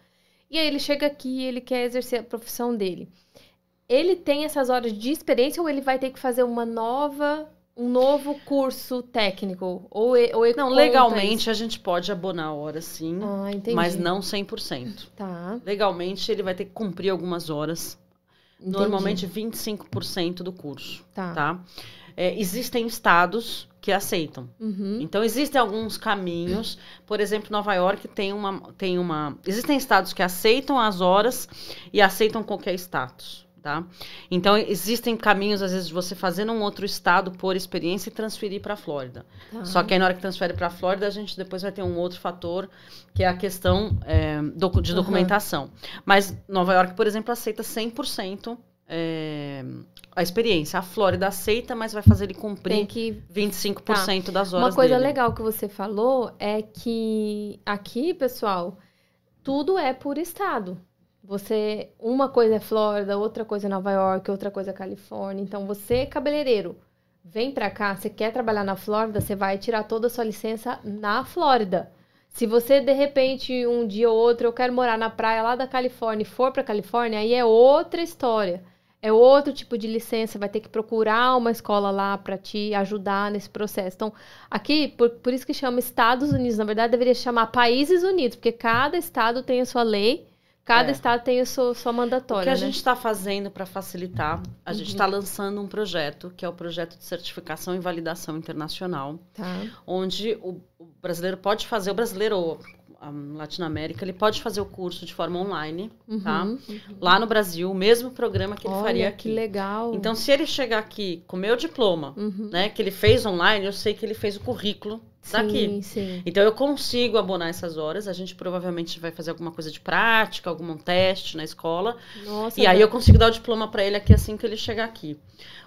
E aí ele chega aqui e ele quer exercer a profissão dele. Ele tem essas horas de experiência ou ele vai ter que fazer uma nova, um novo curso técnico? Ou, e- ou Não, legalmente a gente pode abonar a hora sim? Ah, entendi. mas não 100%. Tá. Legalmente ele vai ter que cumprir algumas horas, entendi. normalmente 25% do curso, Tá. tá? É, existem estados que aceitam. Uhum. Então, existem alguns caminhos. Por exemplo, Nova York tem uma, tem uma. Existem estados que aceitam as horas e aceitam qualquer status. Tá? Então, existem caminhos, às vezes, de você fazer num outro estado por experiência e transferir para a Flórida. Tá. Só que aí, na hora que transfere para a Flórida, a gente depois vai ter um outro fator, que é a questão é, de documentação. Mas Nova York, por exemplo, aceita 100% é, a experiência. A Flórida aceita, mas vai fazer ele cumprir Tem que 25% das horas Uma coisa dele. legal que você falou é que aqui, pessoal, tudo é por estado. Você, uma coisa é Flórida, outra coisa é Nova York, outra coisa é Califórnia. Então, você, cabeleireiro, vem pra cá, você quer trabalhar na Flórida, você vai tirar toda a sua licença na Flórida. Se você, de repente, um dia ou outro, eu quero morar na praia lá da Califórnia e for pra Califórnia, aí é outra história. É outro tipo de licença, vai ter que procurar uma escola lá para te ajudar nesse processo. Então, aqui, por, por isso que chama Estados Unidos, na verdade deveria chamar Países Unidos, porque cada estado tem a sua lei, cada É. estado tem a sua, sua O mandatória, que a né? gente está fazendo para facilitar, a gente Uhum. está lançando um projeto, que é o projeto de certificação e validação internacional, Tá. onde o, o brasileiro pode fazer, o brasileiro a Latinoamérica, ele pode fazer o curso de forma online, tá? Uhum. Lá no Brasil, o mesmo programa que ele Olha, faria que aqui. legal. Então, se ele chegar aqui com o meu diploma, Uhum. né, que ele fez online, eu sei que ele fez o currículo daqui. Sim, sim. Então eu consigo abonar essas horas. A gente provavelmente vai fazer alguma coisa de prática, algum teste na escola. Nossa, E aí eu consigo dar o diploma para ele aqui assim que ele chegar aqui.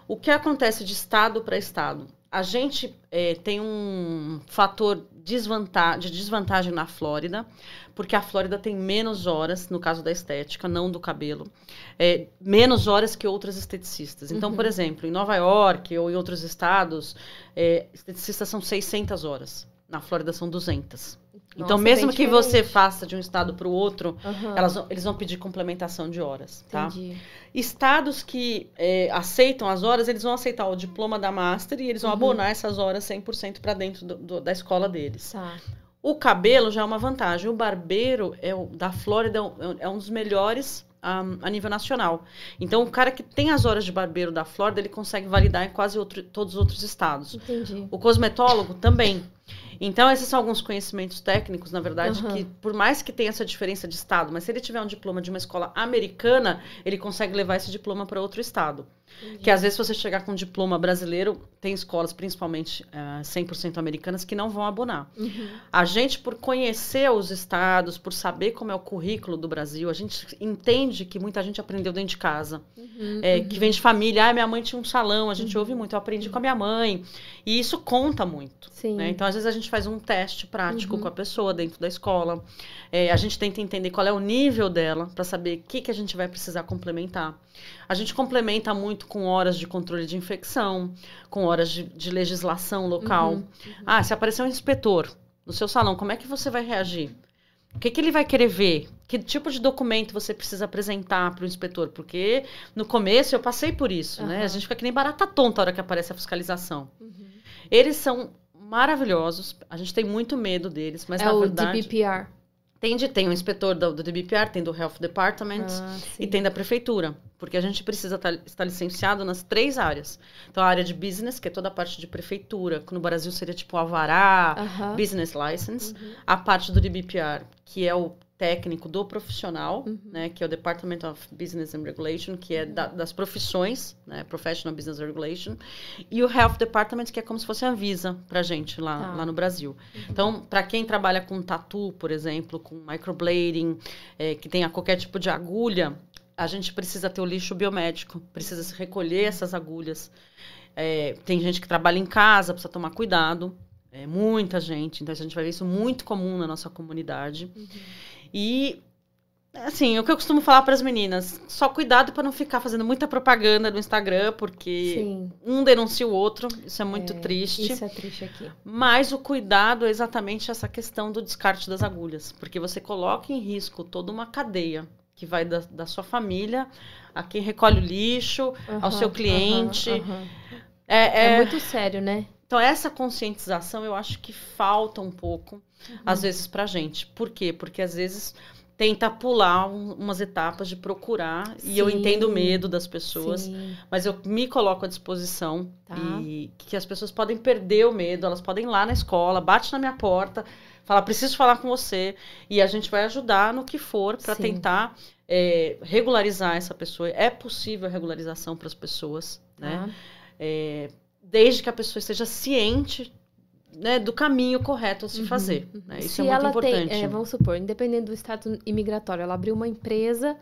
O que acontece de estado para estado? A gente eh, tem um fator desvantagem, de desvantagem na Flórida, porque a Flórida tem menos horas, no caso da estética, não do cabelo, é, menos horas que outras esteticistas. Então, uhum. por exemplo, em Nova York ou em outros estados, é, esteticistas são 600 horas. Na Flórida são 200. Nossa, então, mesmo que você faça de um estado para o outro, uhum. elas, eles vão pedir complementação de horas, tá? Entendi. Estados que é, aceitam as horas, eles vão aceitar o diploma da Master e eles vão uhum. abonar essas horas 100% para dentro do, do, da escola deles. Tá. O cabelo já é uma vantagem. O barbeiro é o, da Flórida é, é um dos melhores um, a nível nacional. Então, o cara que tem as horas de barbeiro da Flórida, ele consegue validar em quase outro, todos os outros estados. Entendi. O cosmetólogo também. Então, esses são alguns conhecimentos técnicos, na verdade, uhum. que por mais que tenha essa diferença de estado, mas se ele tiver um diploma de uma escola americana, ele consegue levar esse diploma para outro estado. Entendi. Que às vezes, se você chegar com um diploma brasileiro, tem escolas, principalmente uh, eh, 100% americanas, que não vão abonar. Uhum. A gente, por conhecer os estados, por saber como é o currículo do Brasil, a gente entende que muita gente aprendeu dentro de casa. Uhum, é, uhum. Que vem de família. Ah, minha mãe tinha um salão, a gente uhum. ouve muito. Eu aprendi com a minha mãe. E isso conta muito. Né? Então, às vezes, a gente faz um teste prático uhum. com a pessoa dentro da escola. É, a gente tenta entender qual é o nível dela, para saber o que, que a gente vai precisar complementar. A gente complementa muito com horas de controle de infecção, com horas de, de legislação local. Uhum, uhum. Ah, se aparecer um inspetor no seu salão, como é que você vai reagir? O que, que ele vai querer ver? Que tipo de documento você precisa apresentar para o inspetor? Porque no começo eu passei por isso, uhum. né? A gente fica que nem barata tonta a hora que aparece a fiscalização. Uhum. Eles são maravilhosos, a gente tem muito medo deles, mas é na o verdade... DPPR. Tem, de, tem o inspetor do, do DBPR, tem do Health Department ah, e tem da prefeitura. Porque a gente precisa estar, tá, estar licenciado nas três áreas. Então, a área de business, que é toda a parte de prefeitura, que no Brasil seria tipo Alvará, uh -huh. Business License. Uh -huh. A parte do DBPR, que é o técnico do profissional, uhum. né, que é o Department of Business and Regulation, que é da, das profissões, né, Professional Business Regulation, e o Health Department, que é como se fosse a Visa pra gente lá, tá. lá no Brasil. Uhum. Então, para quem trabalha com tatu, por exemplo, com microblading, é, que tenha qualquer tipo de agulha, a gente precisa ter o lixo biomédico, precisa se recolher essas agulhas. É, tem gente que trabalha em casa, precisa tomar cuidado. É, muita gente, então a gente vai ver isso muito comum na nossa comunidade. Uhum. E assim, o que eu costumo falar para as meninas, só cuidado para não ficar fazendo muita propaganda no Instagram, porque Sim. um denuncia o outro, isso é muito é, triste. Isso é triste aqui. Mas o cuidado é exatamente essa questão do descarte das agulhas, porque você coloca em risco toda uma cadeia que vai da, da sua família a quem recolhe o lixo, uhum, ao seu cliente. Uhum, uhum. É, é, é muito sério, né? Então, essa conscientização eu acho que falta um pouco, uhum. às vezes, pra gente. Por quê? Porque às vezes tenta pular um, umas etapas de procurar Sim. e eu entendo o medo das pessoas, Sim. mas eu me coloco à disposição tá. e que as pessoas podem perder o medo, elas podem ir lá na escola, bate na minha porta, fala preciso falar com você e a gente vai ajudar no que for para tentar é, regularizar essa pessoa. É possível a regularização para as pessoas, né? Tá. É, desde que a pessoa esteja ciente né, do caminho correto a se uhum, fazer. Né? Isso se é muito importante. Tem, é, vamos supor, independente do status imigratório, ela abriu uma empresa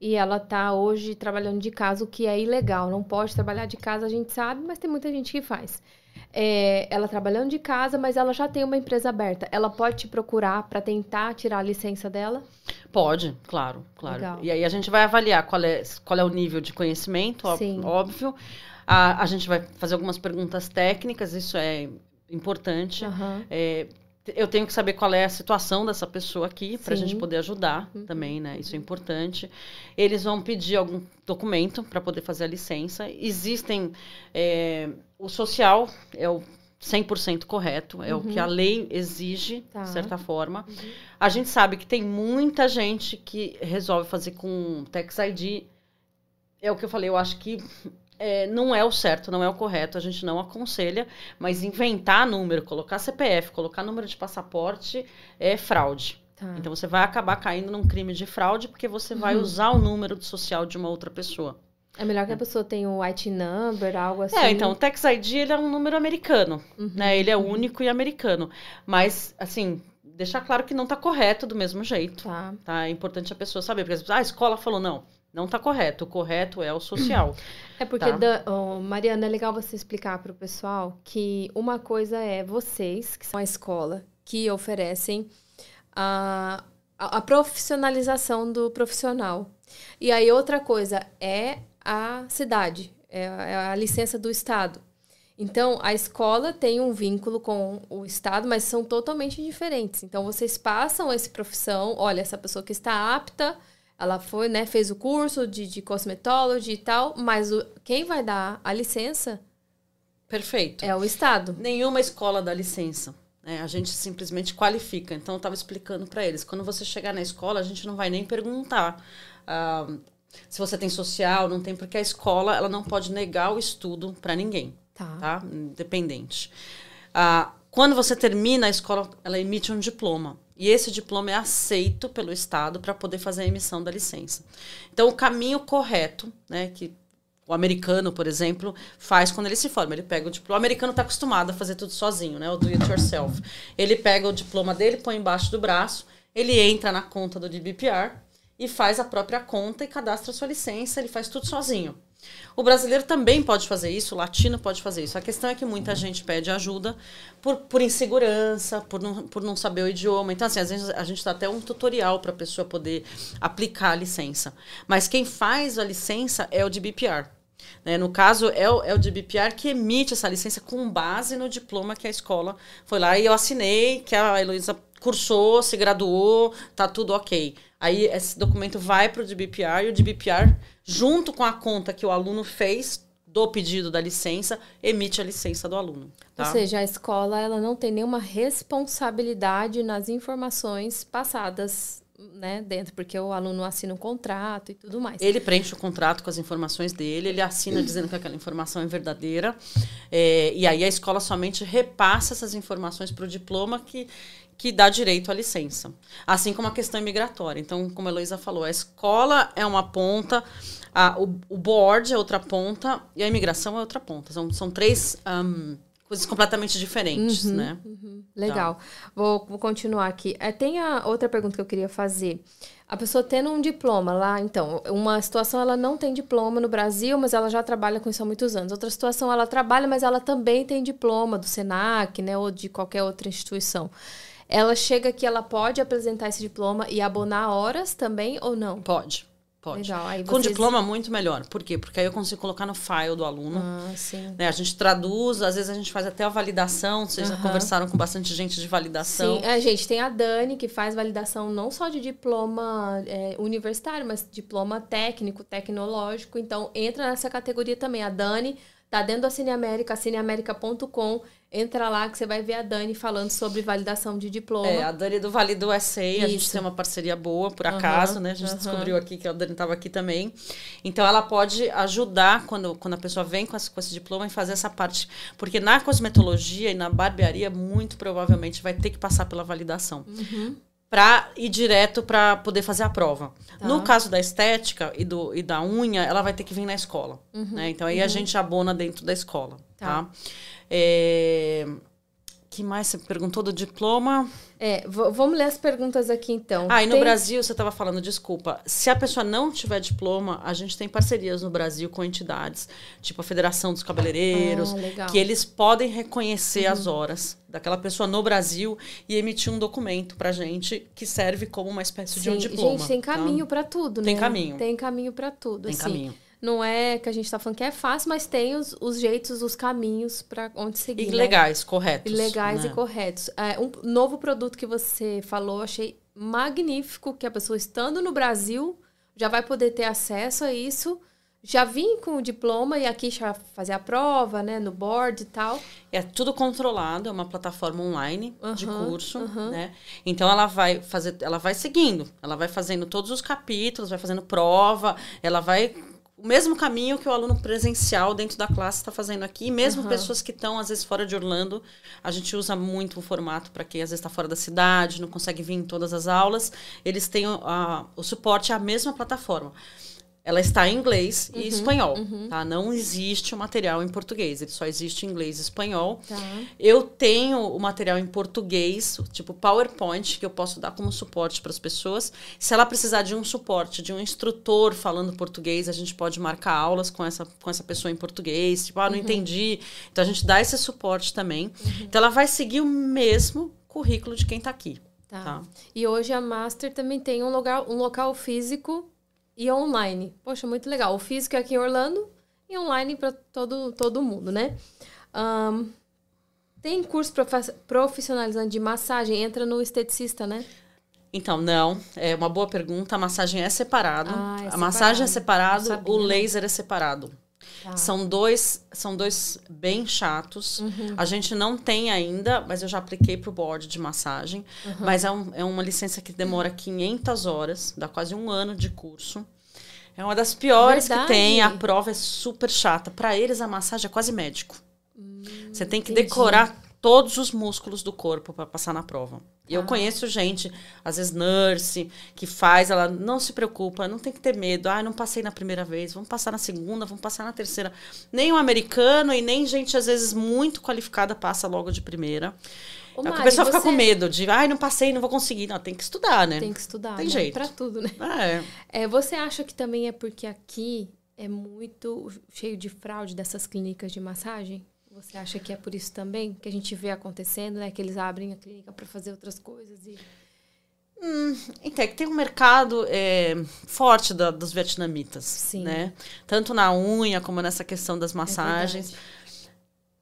e ela está hoje trabalhando de casa, o que é ilegal. Não pode trabalhar de casa, a gente sabe, mas tem muita gente que faz. É, ela trabalhando de casa, mas ela já tem uma empresa aberta. Ela pode te procurar para tentar tirar a licença dela? Pode, claro, claro. Legal. E aí a gente vai avaliar qual é, qual é o nível de conhecimento, Sim. óbvio. A, a gente vai fazer algumas perguntas técnicas, isso é importante. Uhum. É, eu tenho que saber qual é a situação dessa pessoa aqui para a gente poder ajudar uhum. também, né? Isso é importante. Eles vão pedir algum documento para poder fazer a licença. Existem é, o social é o 100% correto, é uhum. o que a uhum. lei exige, tá. de certa forma. Uhum. A gente sabe que tem muita gente que resolve fazer com Tax ID. É o que eu falei, eu acho que é, não é o certo, não é o correto, a gente não aconselha, mas inventar número, colocar CPF, colocar número de passaporte é fraude. Tá. Então você vai acabar caindo num crime de fraude porque você vai uhum. usar o número social de uma outra pessoa. É melhor que a pessoa tenha um IT number, algo assim. É, então, o Tax ID ele é um número americano, uhum. né? Ele é único e americano. Mas, assim, deixar claro que não está correto do mesmo jeito. Tá. tá. É importante a pessoa saber. Porque, ah, a escola falou, não, não está correto. O correto é o social. É porque, tá? da, oh, Mariana, é legal você explicar para o pessoal que uma coisa é vocês, que são a escola, que oferecem a, a, a profissionalização do profissional. E aí, outra coisa é a cidade, é, é a licença do Estado. Então, a escola tem um vínculo com o Estado, mas são totalmente diferentes. Então, vocês passam essa profissão, olha, essa pessoa que está apta, ela foi, né, fez o curso de, de cosmetology e tal, mas o, quem vai dar a licença Perfeito. é o Estado. Nenhuma escola dá licença. né? a gente simplesmente qualifica. Então, eu estava explicando para eles. Quando você chegar na escola, a gente não vai nem perguntar ah, se você tem social, não tem, porque a escola ela não pode negar o estudo para ninguém, Tá. tá? Independente. Ah, quando você termina a escola, ela emite um diploma. E esse diploma é aceito pelo Estado para poder fazer a emissão da licença. Então, o caminho correto, né, que o americano, por exemplo, faz quando ele se forma. Ele pega o diploma. O americano está acostumado a fazer tudo sozinho, né? O do it yourself. Ele pega o diploma dele, põe embaixo do braço, ele entra na conta do DBPR e faz a própria conta e cadastra a sua licença. Ele faz tudo sozinho. O brasileiro também pode fazer isso, o latino pode fazer isso. A questão é que muita gente pede ajuda por, por insegurança, por não, por não saber o idioma. Então, assim, às vezes a gente dá até um tutorial para a pessoa poder aplicar a licença. Mas quem faz a licença é o DBPR. Né? No caso, é o, é o DBPR que emite essa licença com base no diploma que a escola foi lá e eu assinei, que a Heloísa cursou, se graduou, tá tudo ok. Aí esse documento vai para o DBPR e o DBPR, junto com a conta que o aluno fez do pedido da licença, emite a licença do aluno. Tá? Ou seja, a escola ela não tem nenhuma responsabilidade nas informações passadas né, dentro, porque o aluno assina um contrato e tudo mais. Ele preenche o contrato com as informações dele, ele assina dizendo que aquela informação é verdadeira, é, e aí a escola somente repassa essas informações para o diploma que, que dá direito à licença. Assim como a questão imigratória. Então, como a Heloísa falou, a escola é uma ponta, a, o, o board é outra ponta e a imigração é outra ponta. São, são três um, coisas completamente diferentes, Uhum, né? uhum. Legal. Vou, vou continuar aqui. É, tem a outra pergunta que eu queria fazer. A pessoa tendo um diploma lá, então, uma situação ela não tem diploma no Brasil, mas ela já trabalha com isso há muitos anos. Outra situação ela trabalha, mas ela também tem diploma do Senac, né, ou de qualquer outra instituição. Ela chega aqui, ela pode apresentar esse diploma e abonar horas também ou não? Pode. Pode. Legal. Aí Com vocês- diploma, muito melhor. Por quê? Porque aí eu consigo colocar no file do aluno. Ah, sim. Né, a gente traduz, às vezes a gente faz até a validação. Vocês já conversaram com bastante gente de validação. Sim, é, gente, tem a Dani que faz validação não só de diploma é, universitário, mas diploma técnico, tecnológico. Então, entra nessa categoria também. A Dani tá dentro da Cine América, cineamerica.com. Entra lá que você vai ver a Dani falando sobre validação de diploma. É, a Dani do Valido SA, a gente tem uma parceria boa, por acaso, né? A gente aham. descobriu aqui que a Dani estava aqui também. Então, ela pode ajudar quando, quando a pessoa vem com esse, com esse diploma e fazer essa parte. Porque na cosmetologia e na barbearia, muito provavelmente vai ter que passar pela validação. Uhum. Pra ir direto para poder fazer a prova. Tá. No caso da estética e, do, e da unha, ela vai ter que vir na escola. né? Então aí a gente abona dentro da escola. Uhum. Tá. Tá? É, que mais você perguntou do diploma? É, vamos ler as perguntas aqui então. Ah, e no Tem- Brasil, você estava falando, desculpa. Se a pessoa não tiver diploma, a gente tem parcerias no Brasil com entidades, tipo a Federação dos Cabeleireiros, Ah. Uhum. que eles podem reconhecer as horas daquela pessoa no Brasil e emitir um documento pra gente que serve como uma espécie de um Sim, diploma. Gente, tem tá? caminho pra tudo, Tem né? caminho. Tem caminho pra tudo. Tem assim. caminho. Não é que a gente tá falando que é fácil, mas tem os, os jeitos, os caminhos pra onde seguir. E né? legais, corretos. E legais né? e corretos. É, um novo produto que você falou, achei magnífico, que a pessoa estando no Brasil já vai poder ter acesso a isso. Já vim com o diploma e aqui já fazer a prova, né, no board e tal. É tudo controlado, é uma plataforma online de Aham, curso, aham. né? Então ela vai fazer, ela vai seguindo, ela vai fazendo todos os capítulos, vai fazendo prova, ela vai o mesmo caminho que o aluno presencial dentro da classe está fazendo aqui, mesmo Aham. pessoas que estão às vezes fora de Orlando, a gente usa muito o formato para quem às vezes está fora da cidade, não consegue vir em todas as aulas, eles têm a- o suporte à mesma plataforma. Ela está em inglês Uhum, e espanhol, tá? Não existe o material em português, ele só existe em inglês e espanhol. Tá. Eu tenho o material em português, tipo PowerPoint, que eu posso dar como suporte para as pessoas. Se ela precisar de um suporte, de um instrutor falando português, a gente pode marcar aulas com essa, com essa pessoa em português. Tipo, ah, não entendi. Então a gente dá esse suporte também. Então ela vai seguir o mesmo currículo de quem está aqui. Tá. Tá. E hoje a Master também tem um lugar, um local físico e online. Poxa, muito legal. O físico é aqui em Orlando e online para todo, todo mundo, né? Ahn, tem curso profissionalizante de massagem, entra no esteticista, né? Então, não, é uma boa pergunta. A massagem é separado. Ah, é a massagem é separado. separado, o não. laser é separado. Tá. São dois, são dois bem chatos. Uhum. A gente não tem ainda, mas eu já apliquei para o board de massagem. Uhum. Mas é, um- é uma licença que demora 500 horas, dá quase um ano de curso. É uma das piores Verdade. que tem. A prova é super chata. Para eles, a massagem é quase médico. Você tem que Hum, entendi. decorar todos os músculos do corpo para passar na prova. E eu Ah. conheço gente, às vezes nurse, que faz, ela não se preocupa, não tem que ter medo. Ah, não passei na primeira vez, vamos passar na segunda, vamos passar na terceira. Nem um americano e nem gente, às vezes, muito qualificada passa logo de primeira. Ô, a Mari, pessoa fica você com medo de, ai, não passei, não vou conseguir. Não, tem que estudar, né? Tem que estudar, Tem né? jeito. Pra tudo, né? É. É, você acha que também é porque aqui é muito cheio de fraude dessas clínicas de massagem? Você acha que é por isso também que a gente vê acontecendo, né? Que eles abrem a clínica para fazer outras coisas e Então, é que tem um mercado é, forte da- dos vietnamitas, Sim. né? Tanto na unha como nessa questão das é massagens. verdade.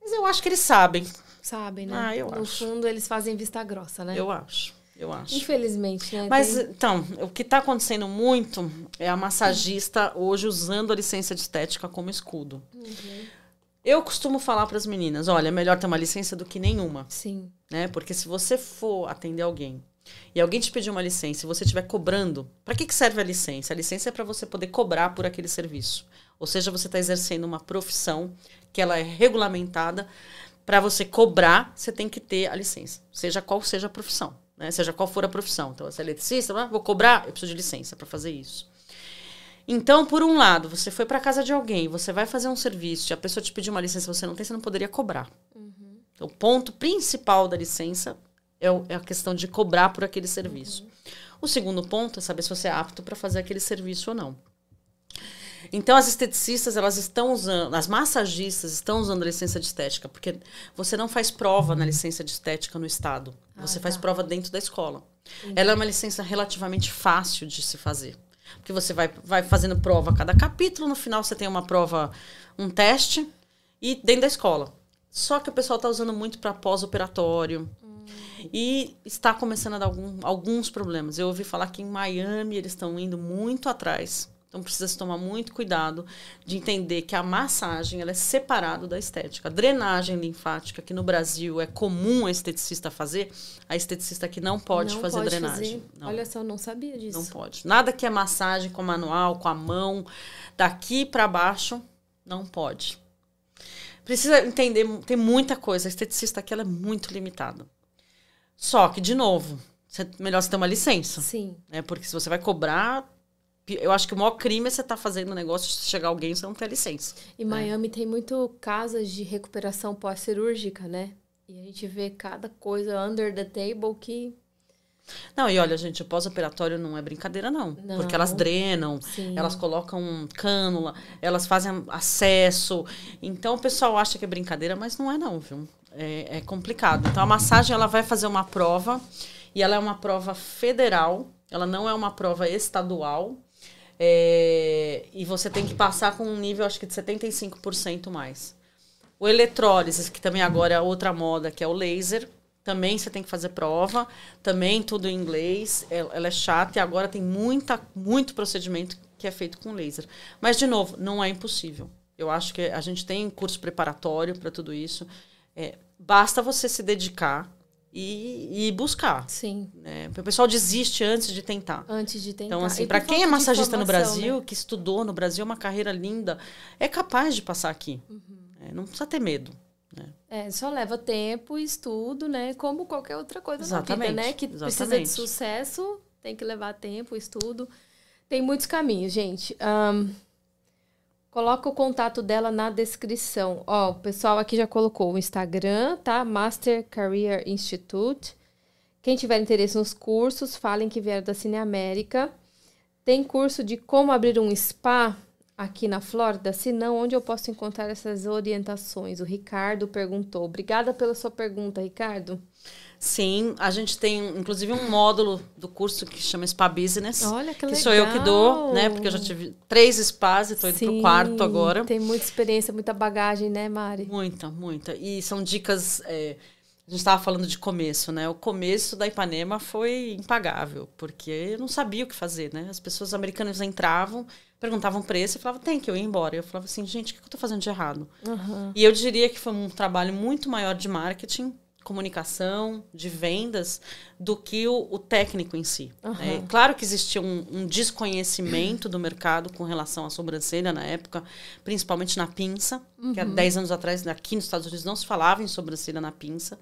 Mas eu acho que eles sabem. sabem, né? Ah, eu no acho. fundo eles fazem vista grossa, né? Eu acho. Eu acho. Infelizmente, né? Mas, Tem- então, o que está acontecendo muito é a massagista hoje usando a licença de estética como escudo. Uhum. Eu costumo falar para as meninas: olha, é melhor ter uma licença do que nenhuma. Sim. né? Porque se você for atender alguém e alguém te pedir uma licença e você estiver cobrando, para que, que serve a licença? A licença é para você poder cobrar por aquele serviço. Ou seja, você está exercendo uma profissão que ela é regulamentada. Para você cobrar, você tem que ter a licença, seja qual seja a profissão, né? Seja qual for a profissão. Então, você é eletricista, vou cobrar, eu preciso de licença para fazer isso. Então, por um lado, você foi para casa de alguém, você vai fazer um serviço, e a pessoa te pediu uma licença, você não tem, você não poderia cobrar. Então, o ponto principal da licença é, o- é a questão de cobrar por aquele serviço. O segundo ponto é saber se você é apto para fazer aquele serviço ou não. Então, as esteticistas, elas estão usando, as massagistas estão usando a licença de estética, porque você não faz prova na licença de estética no Estado. Você Ah, faz tá. prova dentro da escola. Ela é uma licença relativamente fácil de se fazer. Porque você vai, vai fazendo prova a cada capítulo, no final você tem uma prova, um teste, e dentro da escola. Só que o pessoal está usando muito para pós-operatório. E está começando a dar algum- alguns problemas. Eu ouvi falar que em Miami eles estão indo muito atrás. Então precisa se tomar muito cuidado de entender que a massagem ela é separado da estética. A drenagem linfática, que no Brasil é comum a esteticista fazer, a esteticista aqui não pode Não fazer pode drenagem. fazer. Não. Olha só, eu não sabia disso. Não pode. Nada que é massagem com manual, com a mão, daqui para baixo, não pode. Precisa entender, tem muita coisa. A esteticista aqui ela é muito limitada. Só que, de novo, melhor você ter uma licença. Sim. Né? Porque se você vai cobrar. Eu acho que o maior crime é você estar fazendo um negócio, se chegar alguém e você não ter licença. E Miami tem muito casas de recuperação pós-cirúrgica, né? E a gente vê cada coisa under the table que. Não, e olha, gente, o pós-operatório não é brincadeira, não. Não. Porque elas drenam, Sim. elas colocam cânula, elas fazem acesso. Então o pessoal acha que é brincadeira, mas não é não, viu? É, é complicado. Então a massagem ela vai fazer uma prova e ela é uma prova federal, ela não é uma prova estadual. É, e você tem que passar com um nível, acho que de 75% mais. O eletrólise, que também agora é outra moda, que é o laser. Também você tem que fazer prova, também tudo em inglês. El- Ela é chata e agora tem muita, muito procedimento que é feito com laser. Mas, de novo, não é impossível. Eu acho que a gente tem curso preparatório para tudo isso. É, basta você se dedicar e, e buscar. Sim. Né? O pessoal desiste antes de tentar. Antes de tentar. Então, assim, para quem é massagista no Brasil, né? que estudou no Brasil, uma carreira linda, é capaz de passar aqui. Uhum. É, não precisa ter medo. É, só leva tempo, estudo, né? Como qualquer outra coisa Exatamente, na vida, né? Que precisa de exatamente. sucesso, tem que levar tempo, estudo. Tem muitos caminhos, gente. Ahn, coloca o contato dela na descrição. Ó, o pessoal aqui já colocou o Instagram, tá? Master Career Institute. Quem tiver interesse nos cursos, falem que vieram da Cine América. Tem curso de como abrir um spa aqui na Flórida? Se não, onde eu posso encontrar essas orientações? O Ricardo perguntou. Obrigada pela sua pergunta, Ricardo. Sim, a gente tem inclusive um módulo do curso que chama Spa Business. Olha que, que legal. sou eu que dou, né? Porque eu já tive três spas e estou indo Sim, pro quarto agora. Tem muita experiência, muita bagagem, né, Mari? Muita, muita. E são dicas. é, a gente estava falando de começo, né? O começo da Ipanema foi impagável, porque eu não sabia o que fazer, né? As pessoas americanas entravam, perguntavam preço e falavam, tem que eu ir embora. Eu falava assim, gente, o que eu estou fazendo de errado? Aham. E eu diria que foi um trabalho muito maior de marketing, comunicação, de vendas, do que o, o técnico em si. né? Claro que existia um, um desconhecimento do mercado com relação à sobrancelha na época, principalmente na pinça, que há 10 anos atrás, aqui nos Estados Unidos, não se falava em sobrancelha na pinça.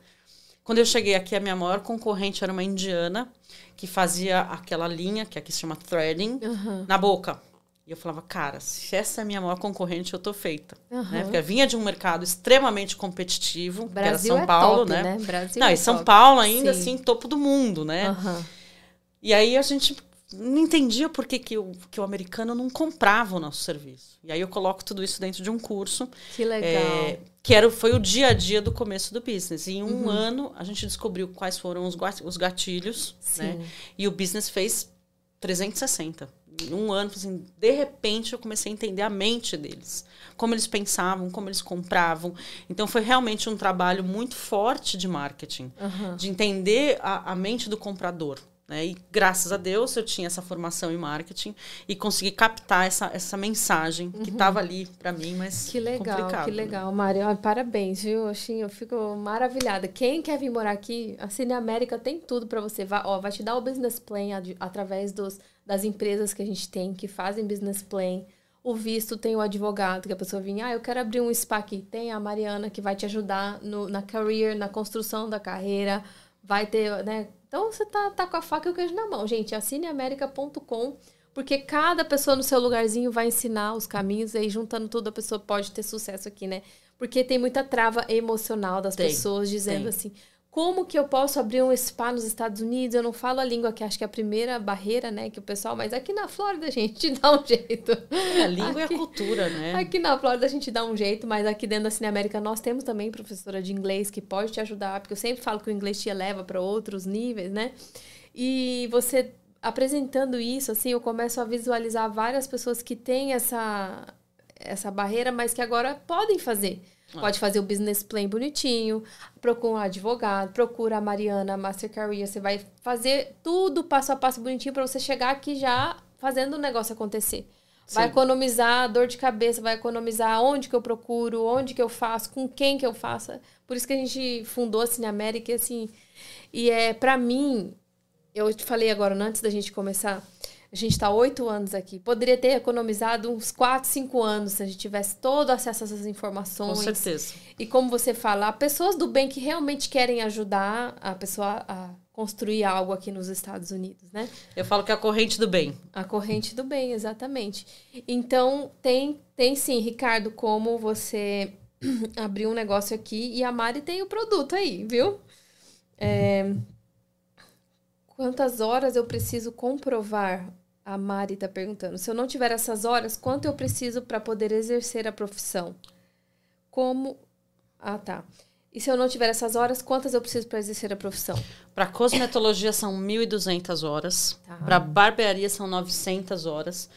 Quando eu cheguei aqui, a minha maior concorrente era uma indiana que fazia aquela linha, que aqui se chama threading, na boca. E eu falava, cara, se essa é a minha maior concorrente, eu tô feita. Né? Porque vinha de um mercado extremamente competitivo, que era Brasil São é Paulo, top, né? né? Brasil Não, é e São top. Paulo ainda, Sim. assim, topo do mundo, né? Aham. E aí a gente não entendia por que, que, o, que o americano não comprava o nosso serviço. E aí eu coloco tudo isso dentro de um curso. Que legal. é, que era, foi o dia a dia do começo do business. E em Uhum. um ano, a gente descobriu quais foram os, os gatilhos. Né? E o business fez 360. Um ano, assim, de repente, eu comecei a entender a mente deles. Como eles pensavam, como eles compravam. Então, foi realmente um trabalho muito forte de marketing. Aham. De entender a, a mente do comprador. Né? E graças a Deus eu tinha essa formação em marketing e consegui captar essa, essa mensagem que estava ali para mim, mas Uhum. Que legal, que né? legal, Mari. Ó, Parabéns, viu? Assim, eu fico maravilhada. Quem quer vir morar aqui, a Cine América tem tudo para você. Vai, ó, vai te dar o business plan ad- através dos, das empresas que a gente tem, que fazem business plan. O visto tem o advogado, que a pessoa vinha, ah, eu quero abrir um spa aqui. Tem a Mariana que vai te ajudar no, na career, na construção da carreira. Vai ter, né? Então você tá, tá com a faca e o queijo na mão, gente. Assineamerica.com porque cada pessoa no seu lugarzinho vai ensinar os caminhos, e aí juntando tudo a pessoa pode ter sucesso aqui, né? Porque tem muita trava emocional das Tem, pessoas dizendo tem. assim: como que eu posso abrir um spa nos Estados Unidos? Eu não falo a língua que acho que é a primeira barreira, né? Que o pessoal, mas aqui na Flórida a gente dá um jeito. É, a língua e Aqui- a cultura, né? Aqui na Flórida a gente dá um jeito, mas aqui dentro da Cine América nós temos também professora de inglês que pode te ajudar, porque eu sempre falo que o inglês te eleva para outros níveis, né? E você apresentando isso, assim, eu começo a visualizar várias pessoas que têm essa essa barreira, mas que agora podem fazer. Pode fazer o business plan bonitinho, procura um advogado, procura a Mariana Master Career, você vai fazer tudo passo a passo bonitinho para você chegar aqui já fazendo o negócio acontecer. Vai Sim. economizar dor de cabeça, vai economizar onde que eu procuro, onde que eu faço, com quem que eu faço. Por isso que a gente fundou a Cine América, e assim, e é para mim, eu te falei agora, antes da gente começar, a gente está oito anos aqui. Poderia ter economizado uns quatro, cinco anos se a gente tivesse todo acesso a essas Com informações. certeza. E como você fala, pessoas do bem que realmente querem ajudar a pessoa a construir algo aqui nos Estados Unidos, né? Eu falo que é a corrente do bem. A corrente do bem, exatamente. Então, tem, tem sim, Ricardo, como você abrir um negócio aqui e a Mari tem o produto aí, viu? É, Quantas horas eu preciso comprovar? A Mari tá perguntando. Se eu não tiver essas horas, quanto eu preciso para poder exercer a profissão? Como. Ah, tá. E se eu não tiver essas horas, quantas eu preciso para exercer a profissão? Para cosmetologia são 1.200 horas. Tá. Para barbearia são 900 horas.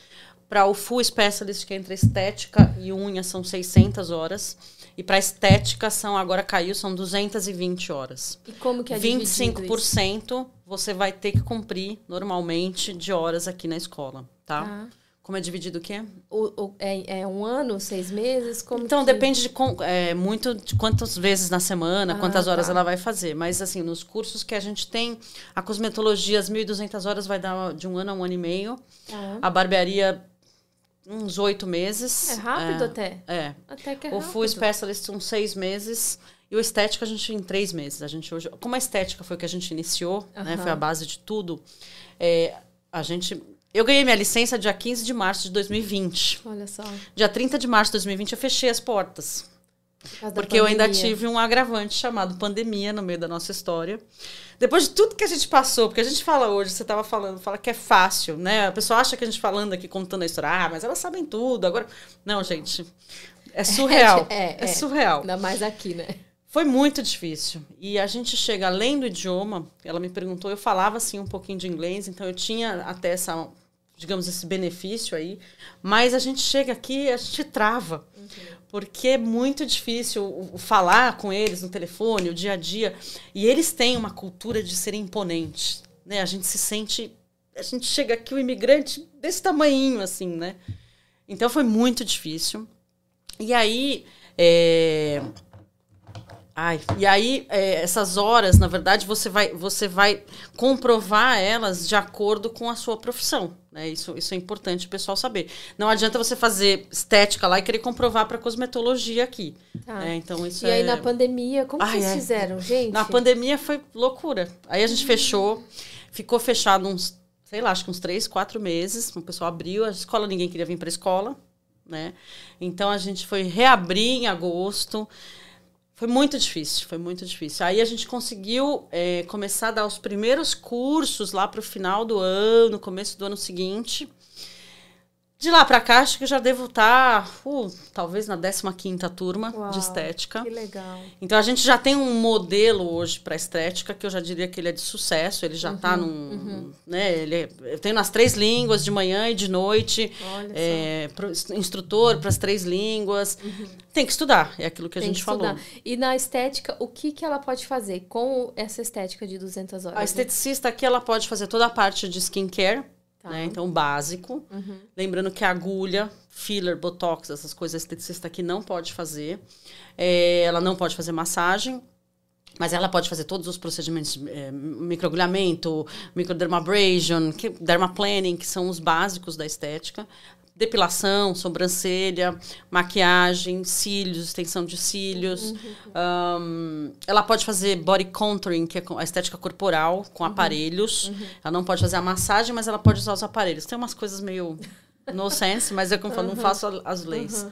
Para o full specialist, que é entre estética e unha, são 600 horas. E para estética, são agora caiu, são 220 horas. E como que é dividido isso? 25% você vai ter que cumprir normalmente de horas aqui na escola, tá? Tá. Como é dividido o quê? O, o- é, é um ano, seis meses? Como Então, que- depende de é, muito de quantas vezes na semana, Ah, quantas horas tá. ela vai fazer. Mas, assim, nos cursos que a gente tem, a cosmetologia, as 1.200 horas vai dar de um ano a um ano e meio. Tá. A barbearia, uns oito meses. É rápido até. É. Até que é o full specialist, uns seis meses. E o estética, a gente em três meses. A gente hoje, como a estética foi o que a gente iniciou, né? Aham. Foi a base de tudo. é, a gente... Eu ganhei minha licença dia 15 de março de 2020. Olha só. Dia 30 de março de 2020 eu fechei as portas. por Porque eu ainda tive um agravante chamado pandemia no meio da nossa história. Depois de tudo que a gente passou, porque a gente fala hoje, você estava falando, fala que é fácil, né? A pessoa acha que a gente falando aqui, contando a história, ah, mas elas sabem tudo. Agora. Não, gente. É surreal. É, É, é. surreal. Ainda mais aqui, né? Foi muito difícil. E a gente chega além do idioma, ela me perguntou, eu falava assim um pouquinho de inglês, então eu tinha até essa, digamos, esse benefício aí, mas a gente chega aqui, a gente trava. Uhum. Porque é muito difícil falar com eles no telefone, o dia a dia. E eles têm uma cultura de serem imponentes. Né? A gente se sente. A gente chega aqui, o imigrante desse tamanho, assim, né? Então foi muito difícil. E aí. É, Ai, e aí, é, essas horas, na verdade, você vai, você vai comprovar elas de acordo com a sua profissão. Né? Isso, isso é importante o pessoal saber. Não adianta você fazer estética lá e querer comprovar para cosmetologia aqui. Tá. É, então, isso e é... aí, na pandemia, como Ai, vocês é. fizeram, gente? Na pandemia foi loucura. Aí a gente hum. fechou, ficou fechado uns, sei lá, acho que uns três, quatro meses. O pessoal abriu, a escola, ninguém queria vir para a escola. Né? Então, a gente foi reabrir em agosto. Foi muito difícil, foi muito difícil. Aí a gente conseguiu é, começar a dar os primeiros cursos lá para o final do ano, começo do ano seguinte. De lá para cá, acho que já devo estar, tá, uh, talvez na 15 turma Uau, de estética. Que legal. Então a gente já tem um modelo hoje para estética que eu já diria que ele é de sucesso, ele já está uhum, num, uhum. né, ele é, eu tenho nas três línguas de manhã e de noite. É, pro, instrutor para as três línguas. Uhum. Tem que estudar, é aquilo que a tem gente falou. E na estética, o que que ela pode fazer com essa estética de 200 horas? A esteticista aqui ela pode fazer toda a parte de skincare Tá. Né? Então, básico. Uhum. Lembrando que agulha, filler, botox, essas coisas, a esteticista aqui não pode fazer. É, ela não pode fazer massagem. Mas ela pode fazer todos os procedimentos, é, microagulhamento, microdermabrasion, que, dermaplaning, que são os básicos da estética depilação, sobrancelha, maquiagem, cílios, extensão de cílios. Uhum. Um, ela pode fazer body contouring, que é a estética corporal, com uhum. aparelhos. Uhum. Ela não pode fazer a massagem, mas ela pode usar os aparelhos. Tem umas coisas meio no sense, mas eu como falo, não faço as leis. Uhum.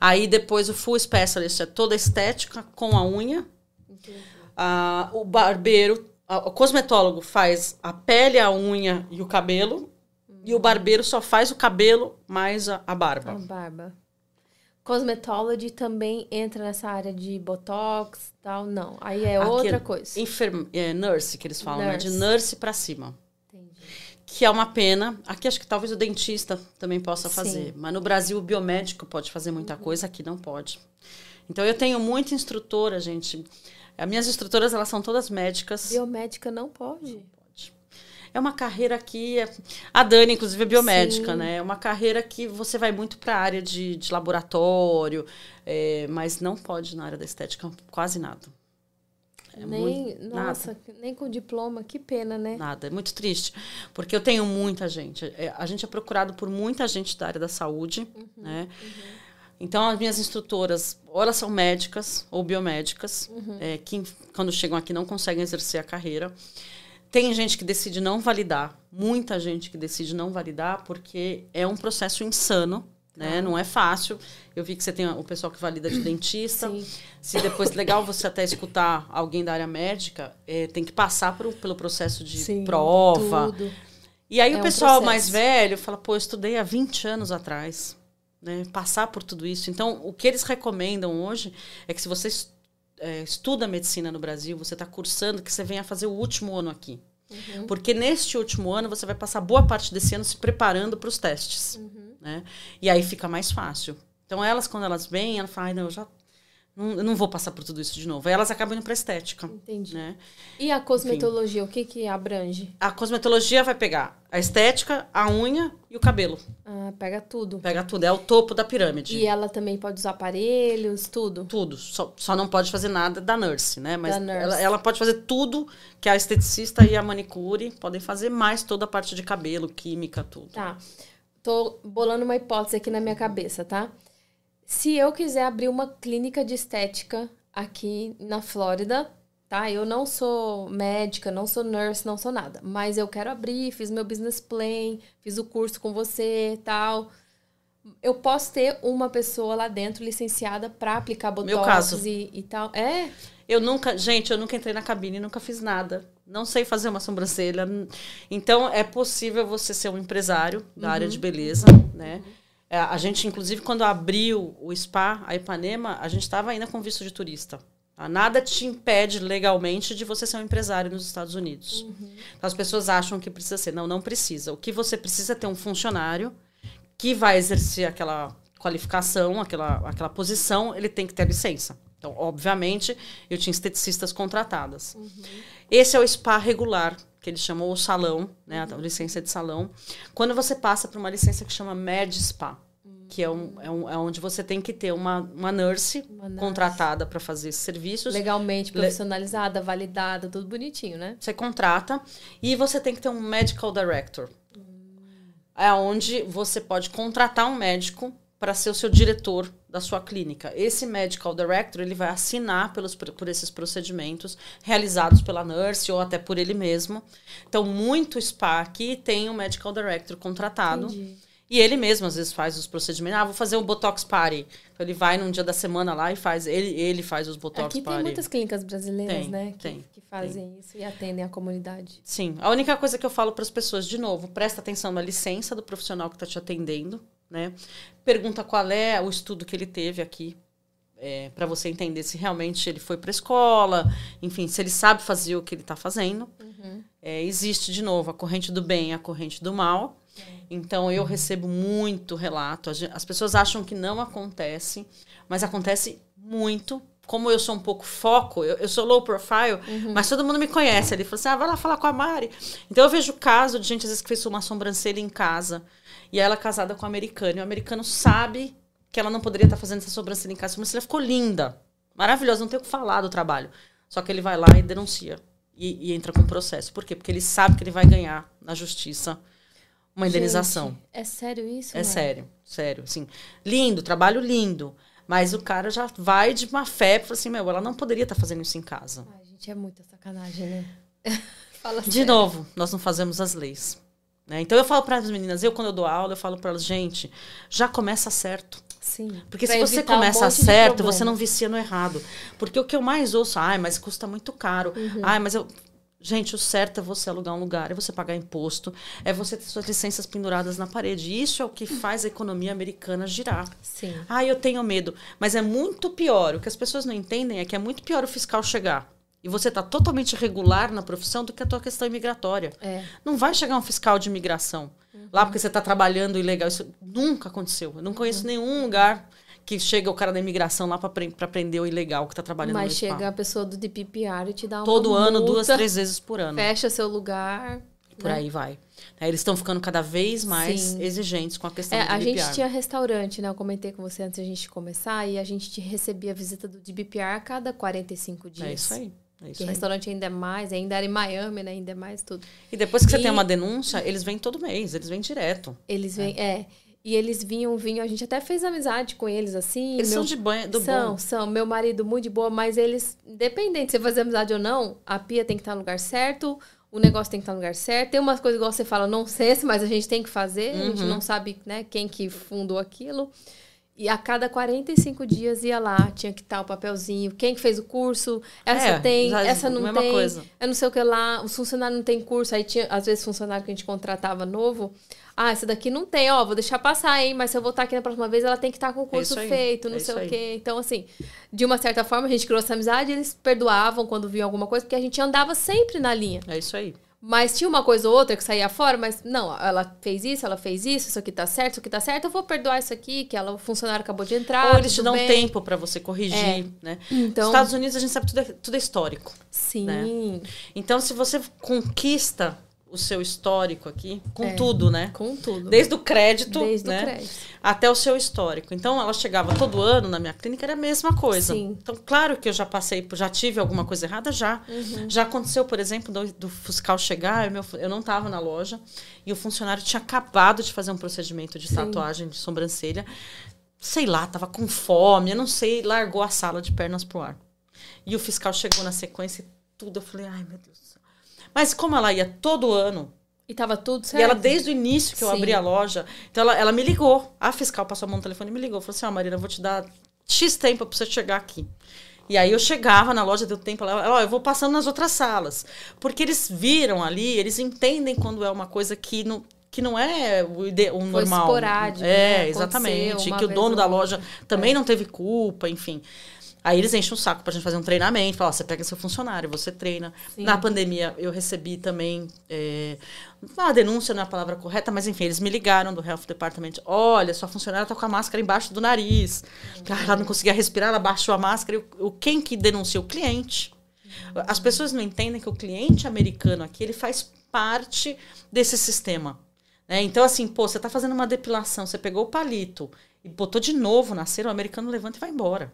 Aí depois o full specialist é toda estética com a unha. Uh, o barbeiro, o cosmetólogo faz a pele, a unha e o cabelo. E o barbeiro só faz o cabelo mais a, a barba. A barba. Cosmetology também entra nessa área de botox tal? Não. Aí é Aqui outra coisa. Enferme, é nurse, que eles falam, nurse. né? De nurse para cima. Entendi. Que é uma pena. Aqui acho que talvez o dentista também possa fazer. Sim. Mas no Brasil o biomédico pode fazer muita uhum. coisa, aqui não pode. Então eu tenho muita instrutora, gente. As minhas instrutoras, elas são todas médicas. Biomédica não pode é uma carreira que. É, a Dani, inclusive, é biomédica, Sim. né? É uma carreira que você vai muito para a área de, de laboratório, é, mas não pode na área da estética quase nada. É nem, muito, nossa, nada. nem com diploma, que pena, né? Nada, é muito triste. Porque eu tenho muita gente. É, a gente é procurado por muita gente da área da saúde, uhum, né? Uhum. Então, as minhas instrutoras, ou elas são médicas ou biomédicas, uhum. é, que quando chegam aqui não conseguem exercer a carreira. Tem gente que decide não validar, muita gente que decide não validar, porque é um processo insano, né? Ah. Não é fácil. Eu vi que você tem o pessoal que valida de dentista. Sim. Se depois legal você até escutar alguém da área médica, é, tem que passar por, pelo processo de Sim, prova. Tudo. E aí é o pessoal um mais velho fala, pô, eu estudei há 20 anos atrás. Né? Passar por tudo isso. Então, o que eles recomendam hoje é que se você é, estuda medicina no Brasil, você está cursando, que você venha fazer o último ano aqui. Uhum. Porque neste último ano você vai passar boa parte desse ano se preparando para os testes. Uhum. Né? E aí fica mais fácil. Então elas, quando elas vêm, elas falam, não, eu já não, eu não vou passar por tudo isso de novo. Aí elas acabam indo para estética. Entendi. Né? E a cosmetologia, Enfim. o que que abrange? A cosmetologia vai pegar a estética, a unha e o cabelo. Ah, pega tudo. Pega tudo, é o topo da pirâmide. E ela também pode usar aparelhos, tudo? Tudo, só, só não pode fazer nada da nurse, né? Mas nurse. Ela, ela pode fazer tudo que a esteticista e a manicure podem fazer, mais toda a parte de cabelo, química, tudo. Tá. Tô bolando uma hipótese aqui na minha cabeça, tá? Se eu quiser abrir uma clínica de estética aqui na Flórida, tá? Eu não sou médica, não sou nurse, não sou nada, mas eu quero abrir, fiz meu business plan, fiz o curso com você, tal. Eu posso ter uma pessoa lá dentro licenciada para aplicar botox meu caso. E, e tal. É? Eu nunca, gente, eu nunca entrei na cabine, nunca fiz nada. Não sei fazer uma sobrancelha. Então é possível você ser um empresário da uhum. área de beleza, né? Uhum a gente, inclusive, quando abriu o spa, a Ipanema, a gente estava ainda com visto de turista. Tá? Nada te impede legalmente de você ser um empresário nos Estados Unidos. Uhum. Então, as pessoas acham que precisa ser. Não, não precisa. O que você precisa é ter um funcionário que vai exercer aquela qualificação, aquela, aquela posição, ele tem que ter licença. Então, obviamente, eu tinha esteticistas contratadas. Uhum. Esse é o spa regular, que eles chamam o salão, né, a licença de salão. Quando você passa para uma licença que chama Med Spa, que é, um, é, um, é onde você tem que ter uma, uma nurse, uma nurse. contratada para fazer esses serviços. Legalmente profissionalizada, validada, tudo bonitinho, né? Você contrata e você tem que ter um medical director. Hum. É onde você pode contratar um médico para ser o seu diretor da sua clínica. Esse medical director ele vai assinar pelos, por esses procedimentos realizados pela nurse ou até por ele mesmo. Então, muito spa aqui tem um medical director contratado. Entendi. E ele mesmo, às vezes, faz os procedimentos. Ah, vou fazer um Botox Party. Então, ele vai num dia da semana lá e faz. Ele, ele faz os Botox Aqui Party. tem muitas clínicas brasileiras, tem, né? Tem, que, que fazem tem. isso e atendem a comunidade. Sim. A única coisa que eu falo para as pessoas, de novo, presta atenção na licença do profissional que está te atendendo né? Pergunta qual é o estudo que ele teve aqui, é, para você entender se realmente ele foi para a escola, enfim, se ele sabe fazer o que ele está fazendo. Uhum. É, existe, de novo, a corrente do bem e a corrente do mal. Então, eu recebo muito relato. As pessoas acham que não acontece, mas acontece muito. Como eu sou um pouco foco, eu, eu sou low profile, uhum. mas todo mundo me conhece. Ele falou assim: ah, vai lá falar com a Mari. Então, eu vejo caso de gente, às vezes, que fez uma sobrancelha em casa e ela é casada com um americano. E o americano sabe que ela não poderia estar fazendo essa sobrancelha em casa. A sobrancelha ficou linda, maravilhosa, não tem o que falar do trabalho. Só que ele vai lá e denuncia. E, e entra com processo. Por quê? Porque ele sabe que ele vai ganhar na justiça uma indenização. Gente, é sério isso? É sério, sério. Assim, lindo, trabalho lindo. Mas o cara já vai de má fé e fala assim: meu, ela não poderia estar fazendo isso em casa. Ai, gente, é muita sacanagem, né? De sério. novo, nós não fazemos as leis. Né? Então eu falo para as meninas, eu quando eu dou aula, eu falo para elas, gente, já começa certo. Sim. Porque se você começa um certo, você não vicia no errado. Porque o que eu mais ouço, ai, mas custa muito caro. Uhum. Ai, mas eu. Gente, o certo é você alugar um lugar, é você pagar imposto, é você ter suas licenças penduradas na parede. Isso é o que faz a economia americana girar. Sim. Ah, eu tenho medo. Mas é muito pior. O que as pessoas não entendem é que é muito pior o fiscal chegar e você está totalmente regular na profissão do que a tua questão imigratória. É. Não vai chegar um fiscal de imigração uhum. lá porque você está trabalhando ilegal. Isso nunca aconteceu. Eu não conheço uhum. nenhum lugar que chega o cara da imigração lá para pre prender o ilegal que está trabalhando Mas chega a pessoa do DPPR e te dá uma Todo multa, ano, duas, três vezes por ano. Fecha seu lugar. Por né? aí vai. Eles estão ficando cada vez mais Sim. exigentes com a questão é, do DBPR. A gente tinha restaurante, né? Eu comentei com você antes da gente começar, e a gente recebia a visita do DBPR a cada 45 dias. É isso aí. É que restaurante ainda é mais, ainda era em Miami, né? Ainda é mais tudo. E depois que e... você tem uma denúncia, eles vêm todo mês, eles vêm direto. Eles vêm, é. é. E eles vinham, vinham, a gente até fez amizade com eles, assim. Eles meu... são de banho, do são, bom. São, meu marido muito de boa, mas eles, independente de você fazer amizade ou não, a pia tem que estar no lugar certo, o negócio tem que estar no lugar certo. Tem umas coisas, igual você fala, não sei, mas a gente tem que fazer, uhum. a gente uhum. não sabe, né, quem que fundou aquilo. E a cada 45 dias ia lá, tinha que estar o papelzinho. Quem que fez o curso? Essa é, tem, essa não tem. Coisa. Eu não sei o que lá. Os funcionários não tem curso. Aí tinha, às vezes, funcionário que a gente contratava novo. Ah, essa daqui não tem, ó, vou deixar passar, hein? Mas se eu voltar aqui na próxima vez, ela tem que estar com o é curso é feito, não é sei o quê. Então, assim, de uma certa forma, a gente criou essa amizade, eles perdoavam quando viam alguma coisa, porque a gente andava sempre na linha. É isso aí. Mas tinha uma coisa ou outra que saía fora, mas não, ela fez isso, ela fez isso, isso aqui tá certo, isso aqui tá certo, eu vou perdoar isso aqui, que ela, o funcionário acabou de entrar. Ou eles te dão bem. tempo para você corrigir, é. né? Então, Nos Estados Unidos a gente sabe tudo é, tudo é histórico. Sim. Né? Então, se você conquista o seu histórico aqui, com é, tudo, né? Com tudo. Desde o crédito, Desde né? o crédito. Até o seu histórico. Então, ela chegava todo ano na minha clínica, era a mesma coisa. Sim. Então, claro que eu já passei, já tive alguma coisa errada, já. Uhum. Já aconteceu, por exemplo, do, do fiscal chegar, eu, meu, eu não estava na loja, e o funcionário tinha acabado de fazer um procedimento de Sim. tatuagem de sobrancelha. Sei lá, tava com fome, eu não sei, largou a sala de pernas pro ar. E o fiscal chegou na sequência e tudo. Eu falei, ai, meu Deus mas como ela ia todo ano. E tava tudo certo. E ela, desde o início que eu Sim. abri a loja, então ela, ela me ligou. A fiscal passou a mão no telefone e me ligou. Falou assim: Ó, Marina, eu vou te dar X tempo pra você chegar aqui. E aí eu chegava na loja, deu tempo, ela, ó, eu vou passando nas outras salas. Porque eles viram ali, eles entendem quando é uma coisa que não, que não é o, ide, o normal. Esporádico, é, né? exatamente. Que o dono da loja também é. não teve culpa, enfim. Aí eles enchem o saco pra gente fazer um treinamento, falar, você pega seu funcionário, você treina. Sim. Na pandemia, eu recebi também. É, a denúncia não é a palavra correta, mas enfim, eles me ligaram do Health Department. Olha, sua funcionária tá com a máscara embaixo do nariz. Ela não conseguia respirar, ela baixou a máscara. E o, quem que denuncia? O cliente. As pessoas não entendem que o cliente americano aqui, ele faz parte desse sistema. né? Então, assim, pô, você tá fazendo uma depilação, você pegou o palito e botou de novo na cera, o americano levanta e vai embora.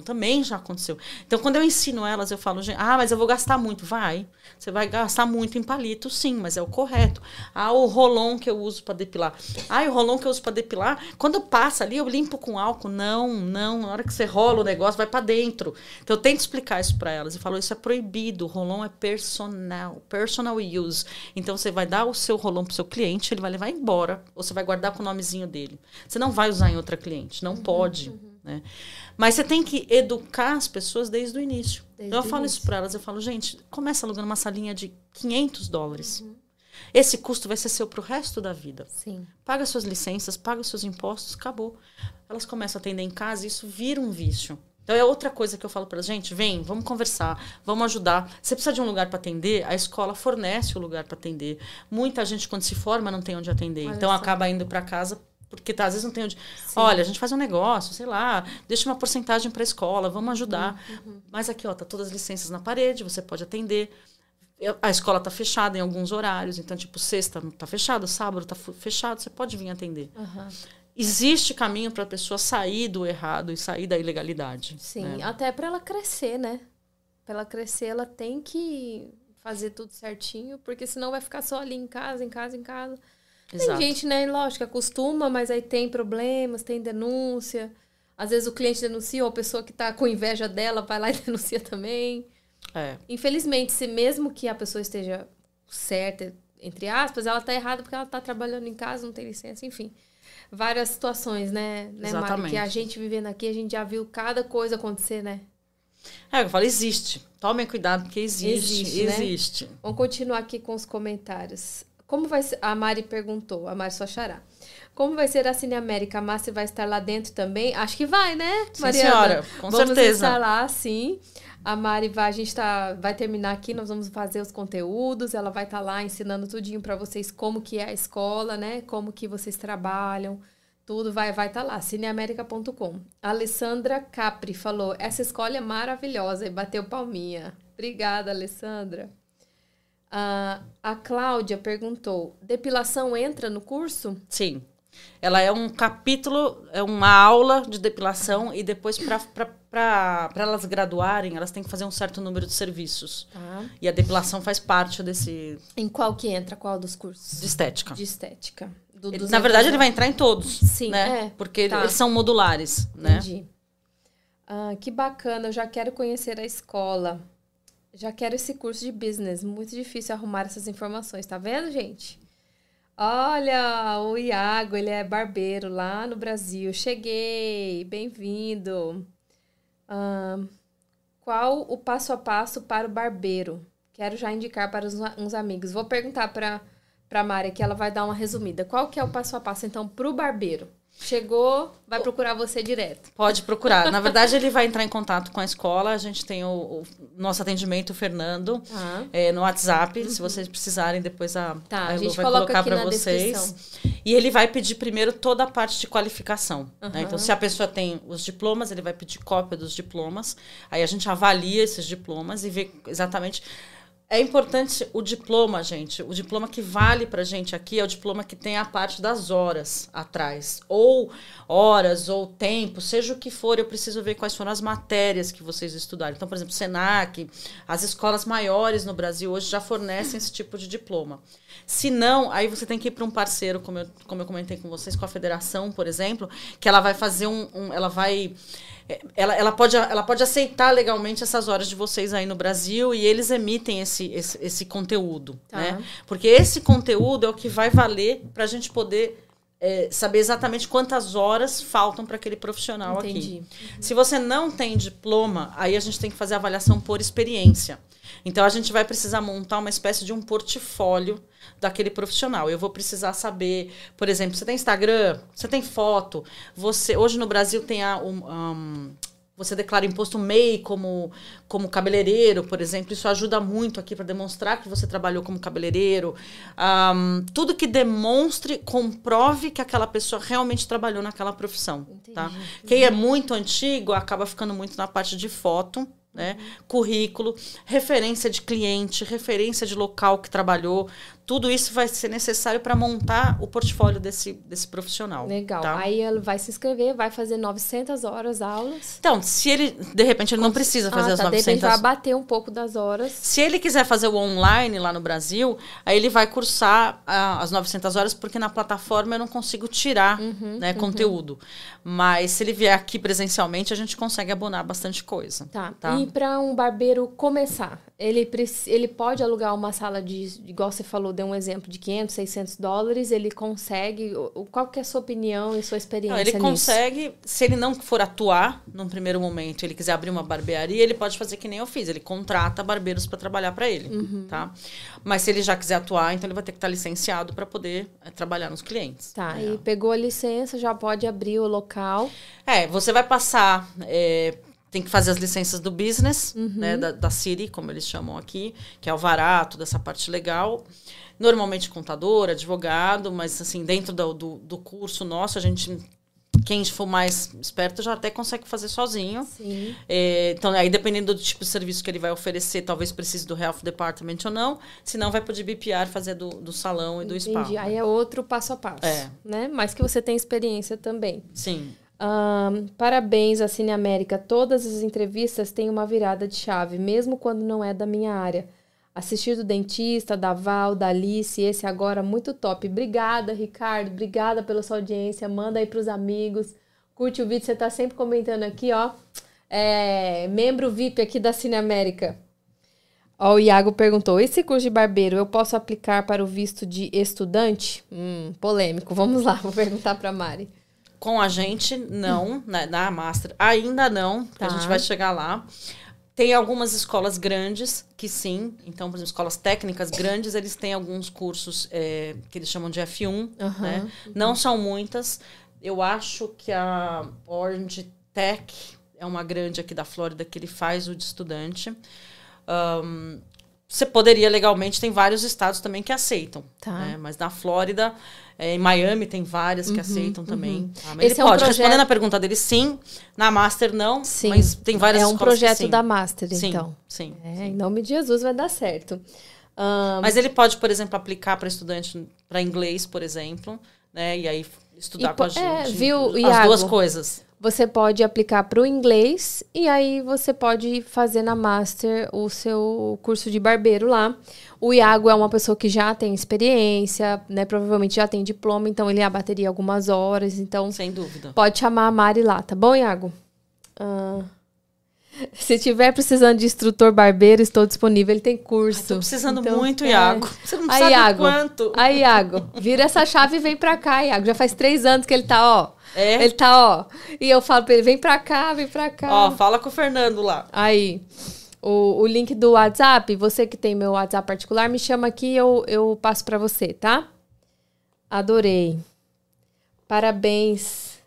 Então também já aconteceu. Então quando eu ensino elas, eu falo, gente, ah, mas eu vou gastar muito. Vai. Você vai gastar muito em palito, sim, mas é o correto. Ah, o rolon que eu uso para depilar. Ah, o rolon que eu uso para depilar, quando passa ali, eu limpo com álcool. Não, não. Na hora que você rola o negócio, vai para dentro. Então eu tento explicar isso para elas. E falo, isso é proibido. O rolon é personal, personal use. Então você vai dar o seu rolon pro seu cliente, ele vai levar embora. Ou você vai guardar com o nomezinho dele. Você não vai usar em outra cliente. Não pode. Né? Mas você tem que educar as pessoas desde o início. Desde então eu o falo início. isso para elas, eu falo, gente, começa alugando uma salinha de 500 dólares. Uhum. Esse custo vai ser seu pro resto da vida. Sim. Paga suas licenças, paga os seus impostos, acabou. Elas começam a atender em casa e isso vira um vício. Então é outra coisa que eu falo para gente, vem, vamos conversar, vamos ajudar. Você precisa de um lugar para atender, a escola fornece o lugar para atender. Muita gente quando se forma não tem onde atender, Olha então só. acaba indo para casa porque tá, às vezes não tem onde. Olha, a gente faz um negócio, sei lá, deixa uma porcentagem para a escola, vamos ajudar. Uhum. Mas aqui, ó, tá todas as licenças na parede, você pode atender. Eu- A escola tá fechada em alguns horários, então tipo sexta tá fechado, sábado tá fechado, você pode vir atender. Aham. Existe caminho para a pessoa sair do errado e sair da ilegalidade. Sim, né? até para ela crescer, né? Para ela crescer, ela tem que fazer tudo certinho, porque senão vai ficar só ali em casa, em casa, em casa. Exato. Tem gente, né, lógico, acostuma, mas aí tem problemas, tem denúncia. Às vezes o cliente denuncia, ou a pessoa que tá com inveja dela vai lá e denuncia também. É, Infelizmente, se mesmo que a pessoa esteja certa, entre aspas, ela tá errada porque ela tá trabalhando em casa, não tem licença, enfim. Várias situações, né, né Mari? Exatamente. Que a gente vivendo aqui, a gente já viu cada coisa acontecer, né? é, eu falo, existe. Tomem cuidado, porque existe. Existe, né? Existe. Vamos continuar aqui com os comentários. Como vai ser... A Mari perguntou, a Mari Sochará. Como vai ser a Cine América? A Márcia vai estar lá dentro também? Acho que vai, né, Sim, Mariana? senhora, com vamos certeza. estar lá, sim. A Mari vai, a gente tá, vai terminar aqui, nós vamos fazer os conteúdos, ela vai estar lá ensinando tudinho para vocês como que é a escola, né? Como que vocês trabalham, tudo vai vai estar lá, cineamerica.com. Alessandra Capri falou: "Essa escola é maravilhosa" e bateu palminha. Obrigada, Alessandra. Ah, a Cláudia perguntou: "Depilação entra no curso?" Sim. Ela é um capítulo, é uma aula de depilação e depois para elas graduarem, elas têm que fazer um certo número de serviços. Tá. E a depilação faz parte desse Em qual que entra? Qual dos cursos? de estética. De estética. Do- Ele- Na verdade, ele vai entrar em todos. Sim, né? é. Porque Tá. eles são modulares, né? Entendi. Ah, que bacana, eu já quero conhecer a escola. Já quero esse curso de business. Muito difícil arrumar essas informações, tá vendo, gente? Olha, o Iago, ele é barbeiro lá no Brasil. Cheguei, bem-vindo. Qual o passo a passo para o barbeiro? Quero já indicar para uns amigos. Vou perguntar para para Mari que ela vai dar uma resumida. Qual que é o passo a passo então para o barbeiro? Chegou, vai procurar você direto. Pode procurar. Na verdade, ele vai entrar em contato com a escola. A gente tem o, o nosso atendimento, o Fernando, é, no WhatsApp. Se vocês precisarem, depois a, Tá, a a gente vai coloca colocar para vocês. descrição. E ele vai pedir primeiro toda a parte de qualificação. né? Aham. Então, se a pessoa tem os diplomas, ele vai pedir cópia dos diplomas. Aí a gente avalia esses diplomas e vê exatamente. É importante o diploma, gente. O diploma que vale pra gente aqui é o diploma que tem a parte das horas atrás. Ou horas, ou tempo, seja o que for, eu preciso ver quais foram as matérias que vocês estudaram. Então, por exemplo, Senac, as escolas maiores no Brasil hoje já fornecem esse tipo de diploma. Se não, aí você tem que ir para um parceiro, como eu, como eu comentei com vocês, com a federação, por exemplo, que ela vai fazer um. um- ela vai. Ela, ela, pode, ela pode aceitar legalmente essas horas de vocês aí no Brasil e eles emitem esse, esse, esse conteúdo. Tá. Né? Porque esse conteúdo é o que vai valer para a gente poder é, saber exatamente quantas horas faltam para aquele profissional Entendi. aqui. Se você não tem diploma, aí a gente tem que fazer a avaliação por experiência. Então a gente vai precisar montar uma espécie de um portfólio daquele profissional. Eu vou precisar saber, por exemplo, você tem Instagram, você tem foto, você hoje no Brasil tem a um, um, você declara imposto MEI como, como cabeleireiro, por exemplo. Isso ajuda muito aqui para demonstrar que você trabalhou como cabeleireiro. Um, tudo que demonstre, comprove que aquela pessoa realmente trabalhou naquela profissão. Tá? Quem é muito antigo acaba ficando muito na parte de foto né? Currículo, referência de cliente, referência de local que trabalhou. Tudo isso vai ser necessário para montar o portfólio desse, desse profissional. Legal. tá? Aí ele vai se inscrever, vai fazer 900 horas aulas. Então, se ele, de repente, ele não precisa fazer ah, as tá. De repente 900 vai bater um pouco das horas. Se ele quiser fazer o online lá no Brasil, aí ele vai cursar ah, as 900 horas, porque na plataforma eu não consigo tirar Uhum, né, conteúdo. Mas se ele vier aqui presencialmente, a gente consegue abonar bastante coisa. Tá. Tá. E para um barbeiro começar, ele, ele pode alugar uma sala de, igual você falou, deu um exemplo de 500, 600 dólares, ele consegue. Qual que é a sua opinião e sua experiência Não, ele nisso? consegue, se ele não for atuar num primeiro momento, ele quiser abrir uma barbearia, ele pode fazer que nem eu fiz, ele contrata barbeiros para trabalhar para ele, Uhum. tá? Mas se ele já quiser atuar, então ele vai ter que estar licenciado para poder eh, trabalhar nos clientes. Tá, É. e pegou a licença, já pode abrir o local. É, você vai passar. é, tem que fazer as licenças do business, Uhum. né? Da, da City, como eles chamam aqui, que é o varato dessa parte legal. Normalmente contador, advogado, mas assim, dentro do, do, do curso nosso, a gente. Quem for mais esperto já até consegue fazer sozinho. Sim. É, então, aí dependendo do tipo de serviço que ele vai oferecer, talvez precise do Health Department ou não. Senão, vai pro BPR fazer do, do salão e do spa. Entendi. Aí é outro passo a passo. É. Né? Mas que você tem experiência também. Sim. Ahn, parabéns à Cine América. Todas as entrevistas têm uma virada de chave, mesmo quando não é da minha área. Assistir do dentista, da Val, da Alice, esse agora muito top. Obrigada, Ricardo. Obrigada pela sua audiência. Manda aí pros amigos. Curte o vídeo, você tá sempre comentando aqui, ó. É, membro VIP aqui da Cine América. Ó, o Iago perguntou: esse curso de barbeiro eu posso aplicar para o visto de estudante? Hum, polêmico. Vamos lá, vou perguntar para Mari. Com a gente, não, na, na Master, ainda não, porque a Tá. gente vai chegar lá. Tem algumas escolas grandes que sim, então, por exemplo, escolas técnicas grandes, eles têm alguns cursos é, que eles chamam de F1, Aham. né? Não são muitas. Eu acho que a Orange Tech é uma grande aqui da Flórida que ele faz o de estudante. Ahn, você poderia legalmente, tem vários estados também que aceitam. Tá. né? Mas na Flórida, é, em Miami tem várias que aceitam também. tá? Mas Esse ele é um pode. projeto- Respondendo a pergunta dele, sim. Na Master, não. Sim. Mas tem várias É um projeto sim. da Master, Sim, então. sim. É, em nome de Jesus vai dar certo. Ahn, Mas ele pode, por exemplo, aplicar para estudante para inglês, por exemplo, né? E aí estudar E com a po- gente. é, viu, As Iago? duas coisas. Você pode aplicar para o inglês e aí você pode fazer na Master o seu curso de barbeiro lá. O Iago é uma pessoa que já tem experiência, né? Provavelmente já tem diploma, então ele abateria algumas horas. Então Sem dúvida. pode chamar a Mari lá, tá bom, Iago? Ah, se tiver precisando de instrutor barbeiro, estou disponível. Ele tem curso. Tô precisando Então, muito, é. Iago. Você não Aí, sabe Iago. quanto. Aí, Iago, vira essa chave e vem pra cá, Iago. Já faz três anos que ele tá, ó. É? Ele tá, ó. E eu falo pra ele, vem pra cá, vem pra cá. Ó, fala com o Fernando lá. Aí, o, o link do WhatsApp, você que tem meu WhatsApp particular, me chama aqui e eu, eu passo pra você, tá? Adorei. Parabéns.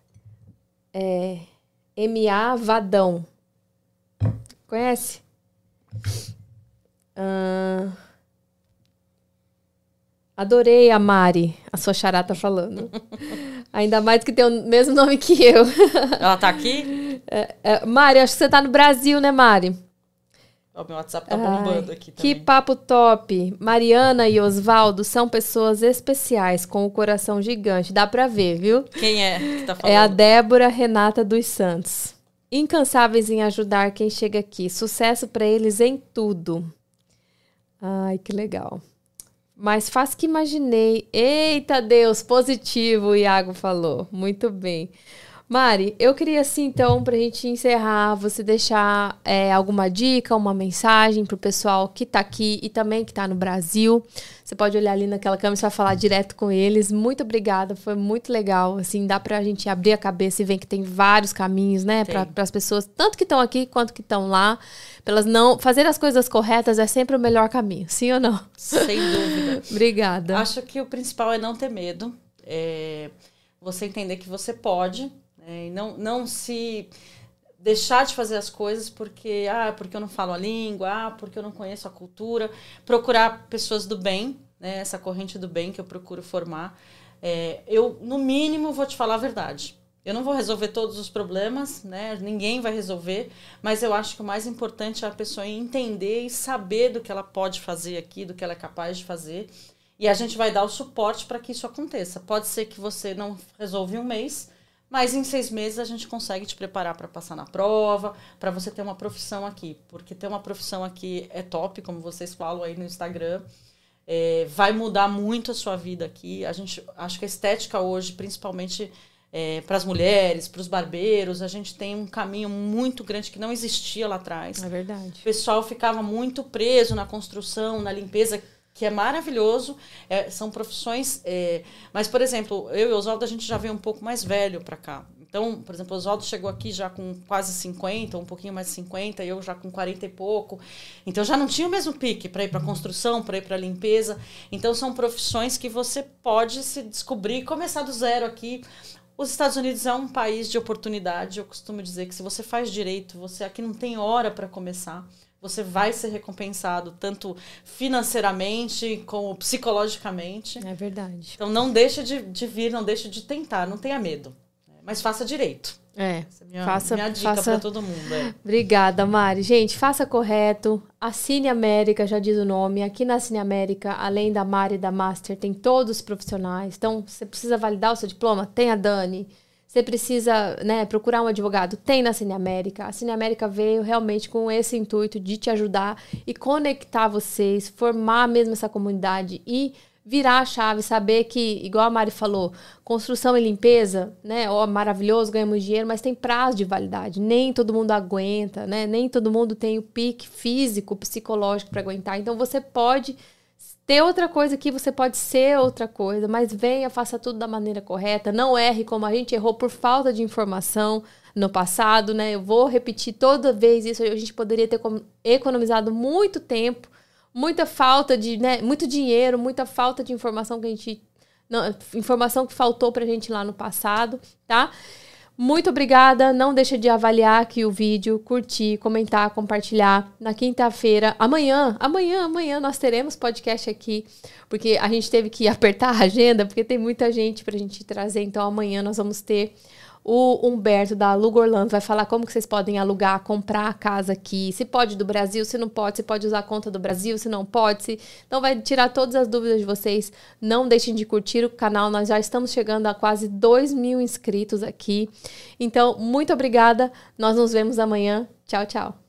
É, MA Vadão. Conhece? Ah, adorei a Mari, a sua chará tá falando. Ainda mais que tem o mesmo nome que eu. Ela tá aqui? É, Mari, acho que você tá no Brasil, né, Mari? Ó, meu WhatsApp tá bombando Ai, aqui Que também. papo top. Mariana e Osvaldo são pessoas especiais, com o coração gigante. Dá pra ver, viu? Quem é que tá falando? É a Débora Renata dos Santos. Incansáveis em ajudar quem chega aqui. Sucesso pra eles em tudo. Ai, que legal. Mais fácil que imaginei. Eita Deus, positivo, o Iago falou. Muito bem. Mari, eu queria assim, então, pra gente encerrar, você deixar é, alguma dica, uma mensagem pro pessoal que tá aqui e também que tá no Brasil. Você pode olhar ali naquela câmera, você vai falar direto com eles. Muito obrigada, foi muito legal. Assim, dá pra gente abrir a cabeça e ver que tem vários caminhos, né, para as pessoas, tanto que estão aqui quanto que estão lá. Pelas não fazer as coisas corretas é sempre o melhor caminho, sim ou não? Sem dúvida. Obrigada. Acho que o principal é não ter medo. É você entender que você pode. Né, e não, não se deixar de fazer as coisas porque ah porque eu não falo a língua ah porque eu não conheço a cultura. Procurar pessoas do bem né? Essa corrente do bem que eu procuro formar. É, eu no mínimo vou te falar a verdade. Eu não vou resolver todos os problemas né? Ninguém vai resolver mas eu acho que o mais importante é a pessoa entender e saber do que ela pode fazer aqui do que ela é capaz de fazer. E a gente vai dar o suporte para que isso aconteça. Pode ser que você não resolva em um mês mas em seis meses a gente consegue te preparar para passar na prova, para você ter uma profissão aqui. Porque ter uma profissão aqui é top, como vocês falam aí no Instagram. É, vai mudar muito a sua vida aqui. A gente acho que a estética hoje, principalmente é, para as mulheres, para os barbeiros, a gente tem um caminho muito grande que não existia lá atrás. É verdade. O pessoal ficava muito preso na construção, na limpeza, que é maravilhoso, é, são profissões. É, mas, por exemplo, eu e o Oswaldo, a gente já veio um pouco mais velho para cá. Então, por exemplo, o Oswaldo chegou aqui já com quase 50, um pouquinho mais de 50, eu já com 40 e pouco. Então, já não tinha o mesmo pique para ir para construção, para ir para limpeza. Então, são profissões que você pode se descobrir começar do zero aqui. Os Estados Unidos é um país de oportunidade. Eu costumo dizer que se você faz direito, você aqui não tem hora para começar você vai ser recompensado tanto financeiramente como psicologicamente. É verdade. Então não deixe de, de vir, não deixe de tentar, não tenha medo. Mas faça direito. É, Essa é minha, faça, minha dica faça... para todo mundo. É. Obrigada, Mari. Gente, faça correto. A Cine América, já diz o nome. Aqui na Cine América, além da Mari e da Master, tem todos os profissionais. Então, você precisa validar o seu diploma? Tem a Dani. Você precisa né, procurar um advogado? Tem na Cine América. A Cine América veio realmente com esse intuito de te ajudar e conectar vocês, formar mesmo essa comunidade e virar a chave, saber que, igual a Mari falou, construção e limpeza, né? Ó, maravilhoso, ganhamos dinheiro, mas tem prazo de validade. Nem todo mundo aguenta, né? Nem todo mundo tem o pique físico, psicológico para aguentar. Então você pode ter outra coisa aqui, você pode ser outra coisa, mas venha, faça tudo da maneira correta, não erre como a gente errou por falta de informação no passado, né? Eu vou repetir toda vez isso, a gente poderia ter economizado muito tempo, muita falta de, né, muito dinheiro, muita falta de informação que a gente não, informação que faltou pra gente lá no passado, tá? Muito obrigada. Não deixa de avaliar aqui o vídeo, curtir, comentar, compartilhar. Na quinta-feira, amanhã, amanhã, amanhã nós teremos podcast aqui, porque a gente teve que apertar a agenda, porque tem muita gente para a gente trazer. Então amanhã nós vamos ter o Humberto da Aluga Orlando vai falar como que vocês podem alugar, comprar a casa aqui, se pode do Brasil, se não pode, se pode usar a conta do Brasil, se não pode. Se... Então vai tirar todas as dúvidas de vocês. Não deixem de curtir o canal, nós já estamos chegando a quase 2 mil inscritos aqui. Então, muito obrigada. Nós nos vemos amanhã. Tchau, tchau.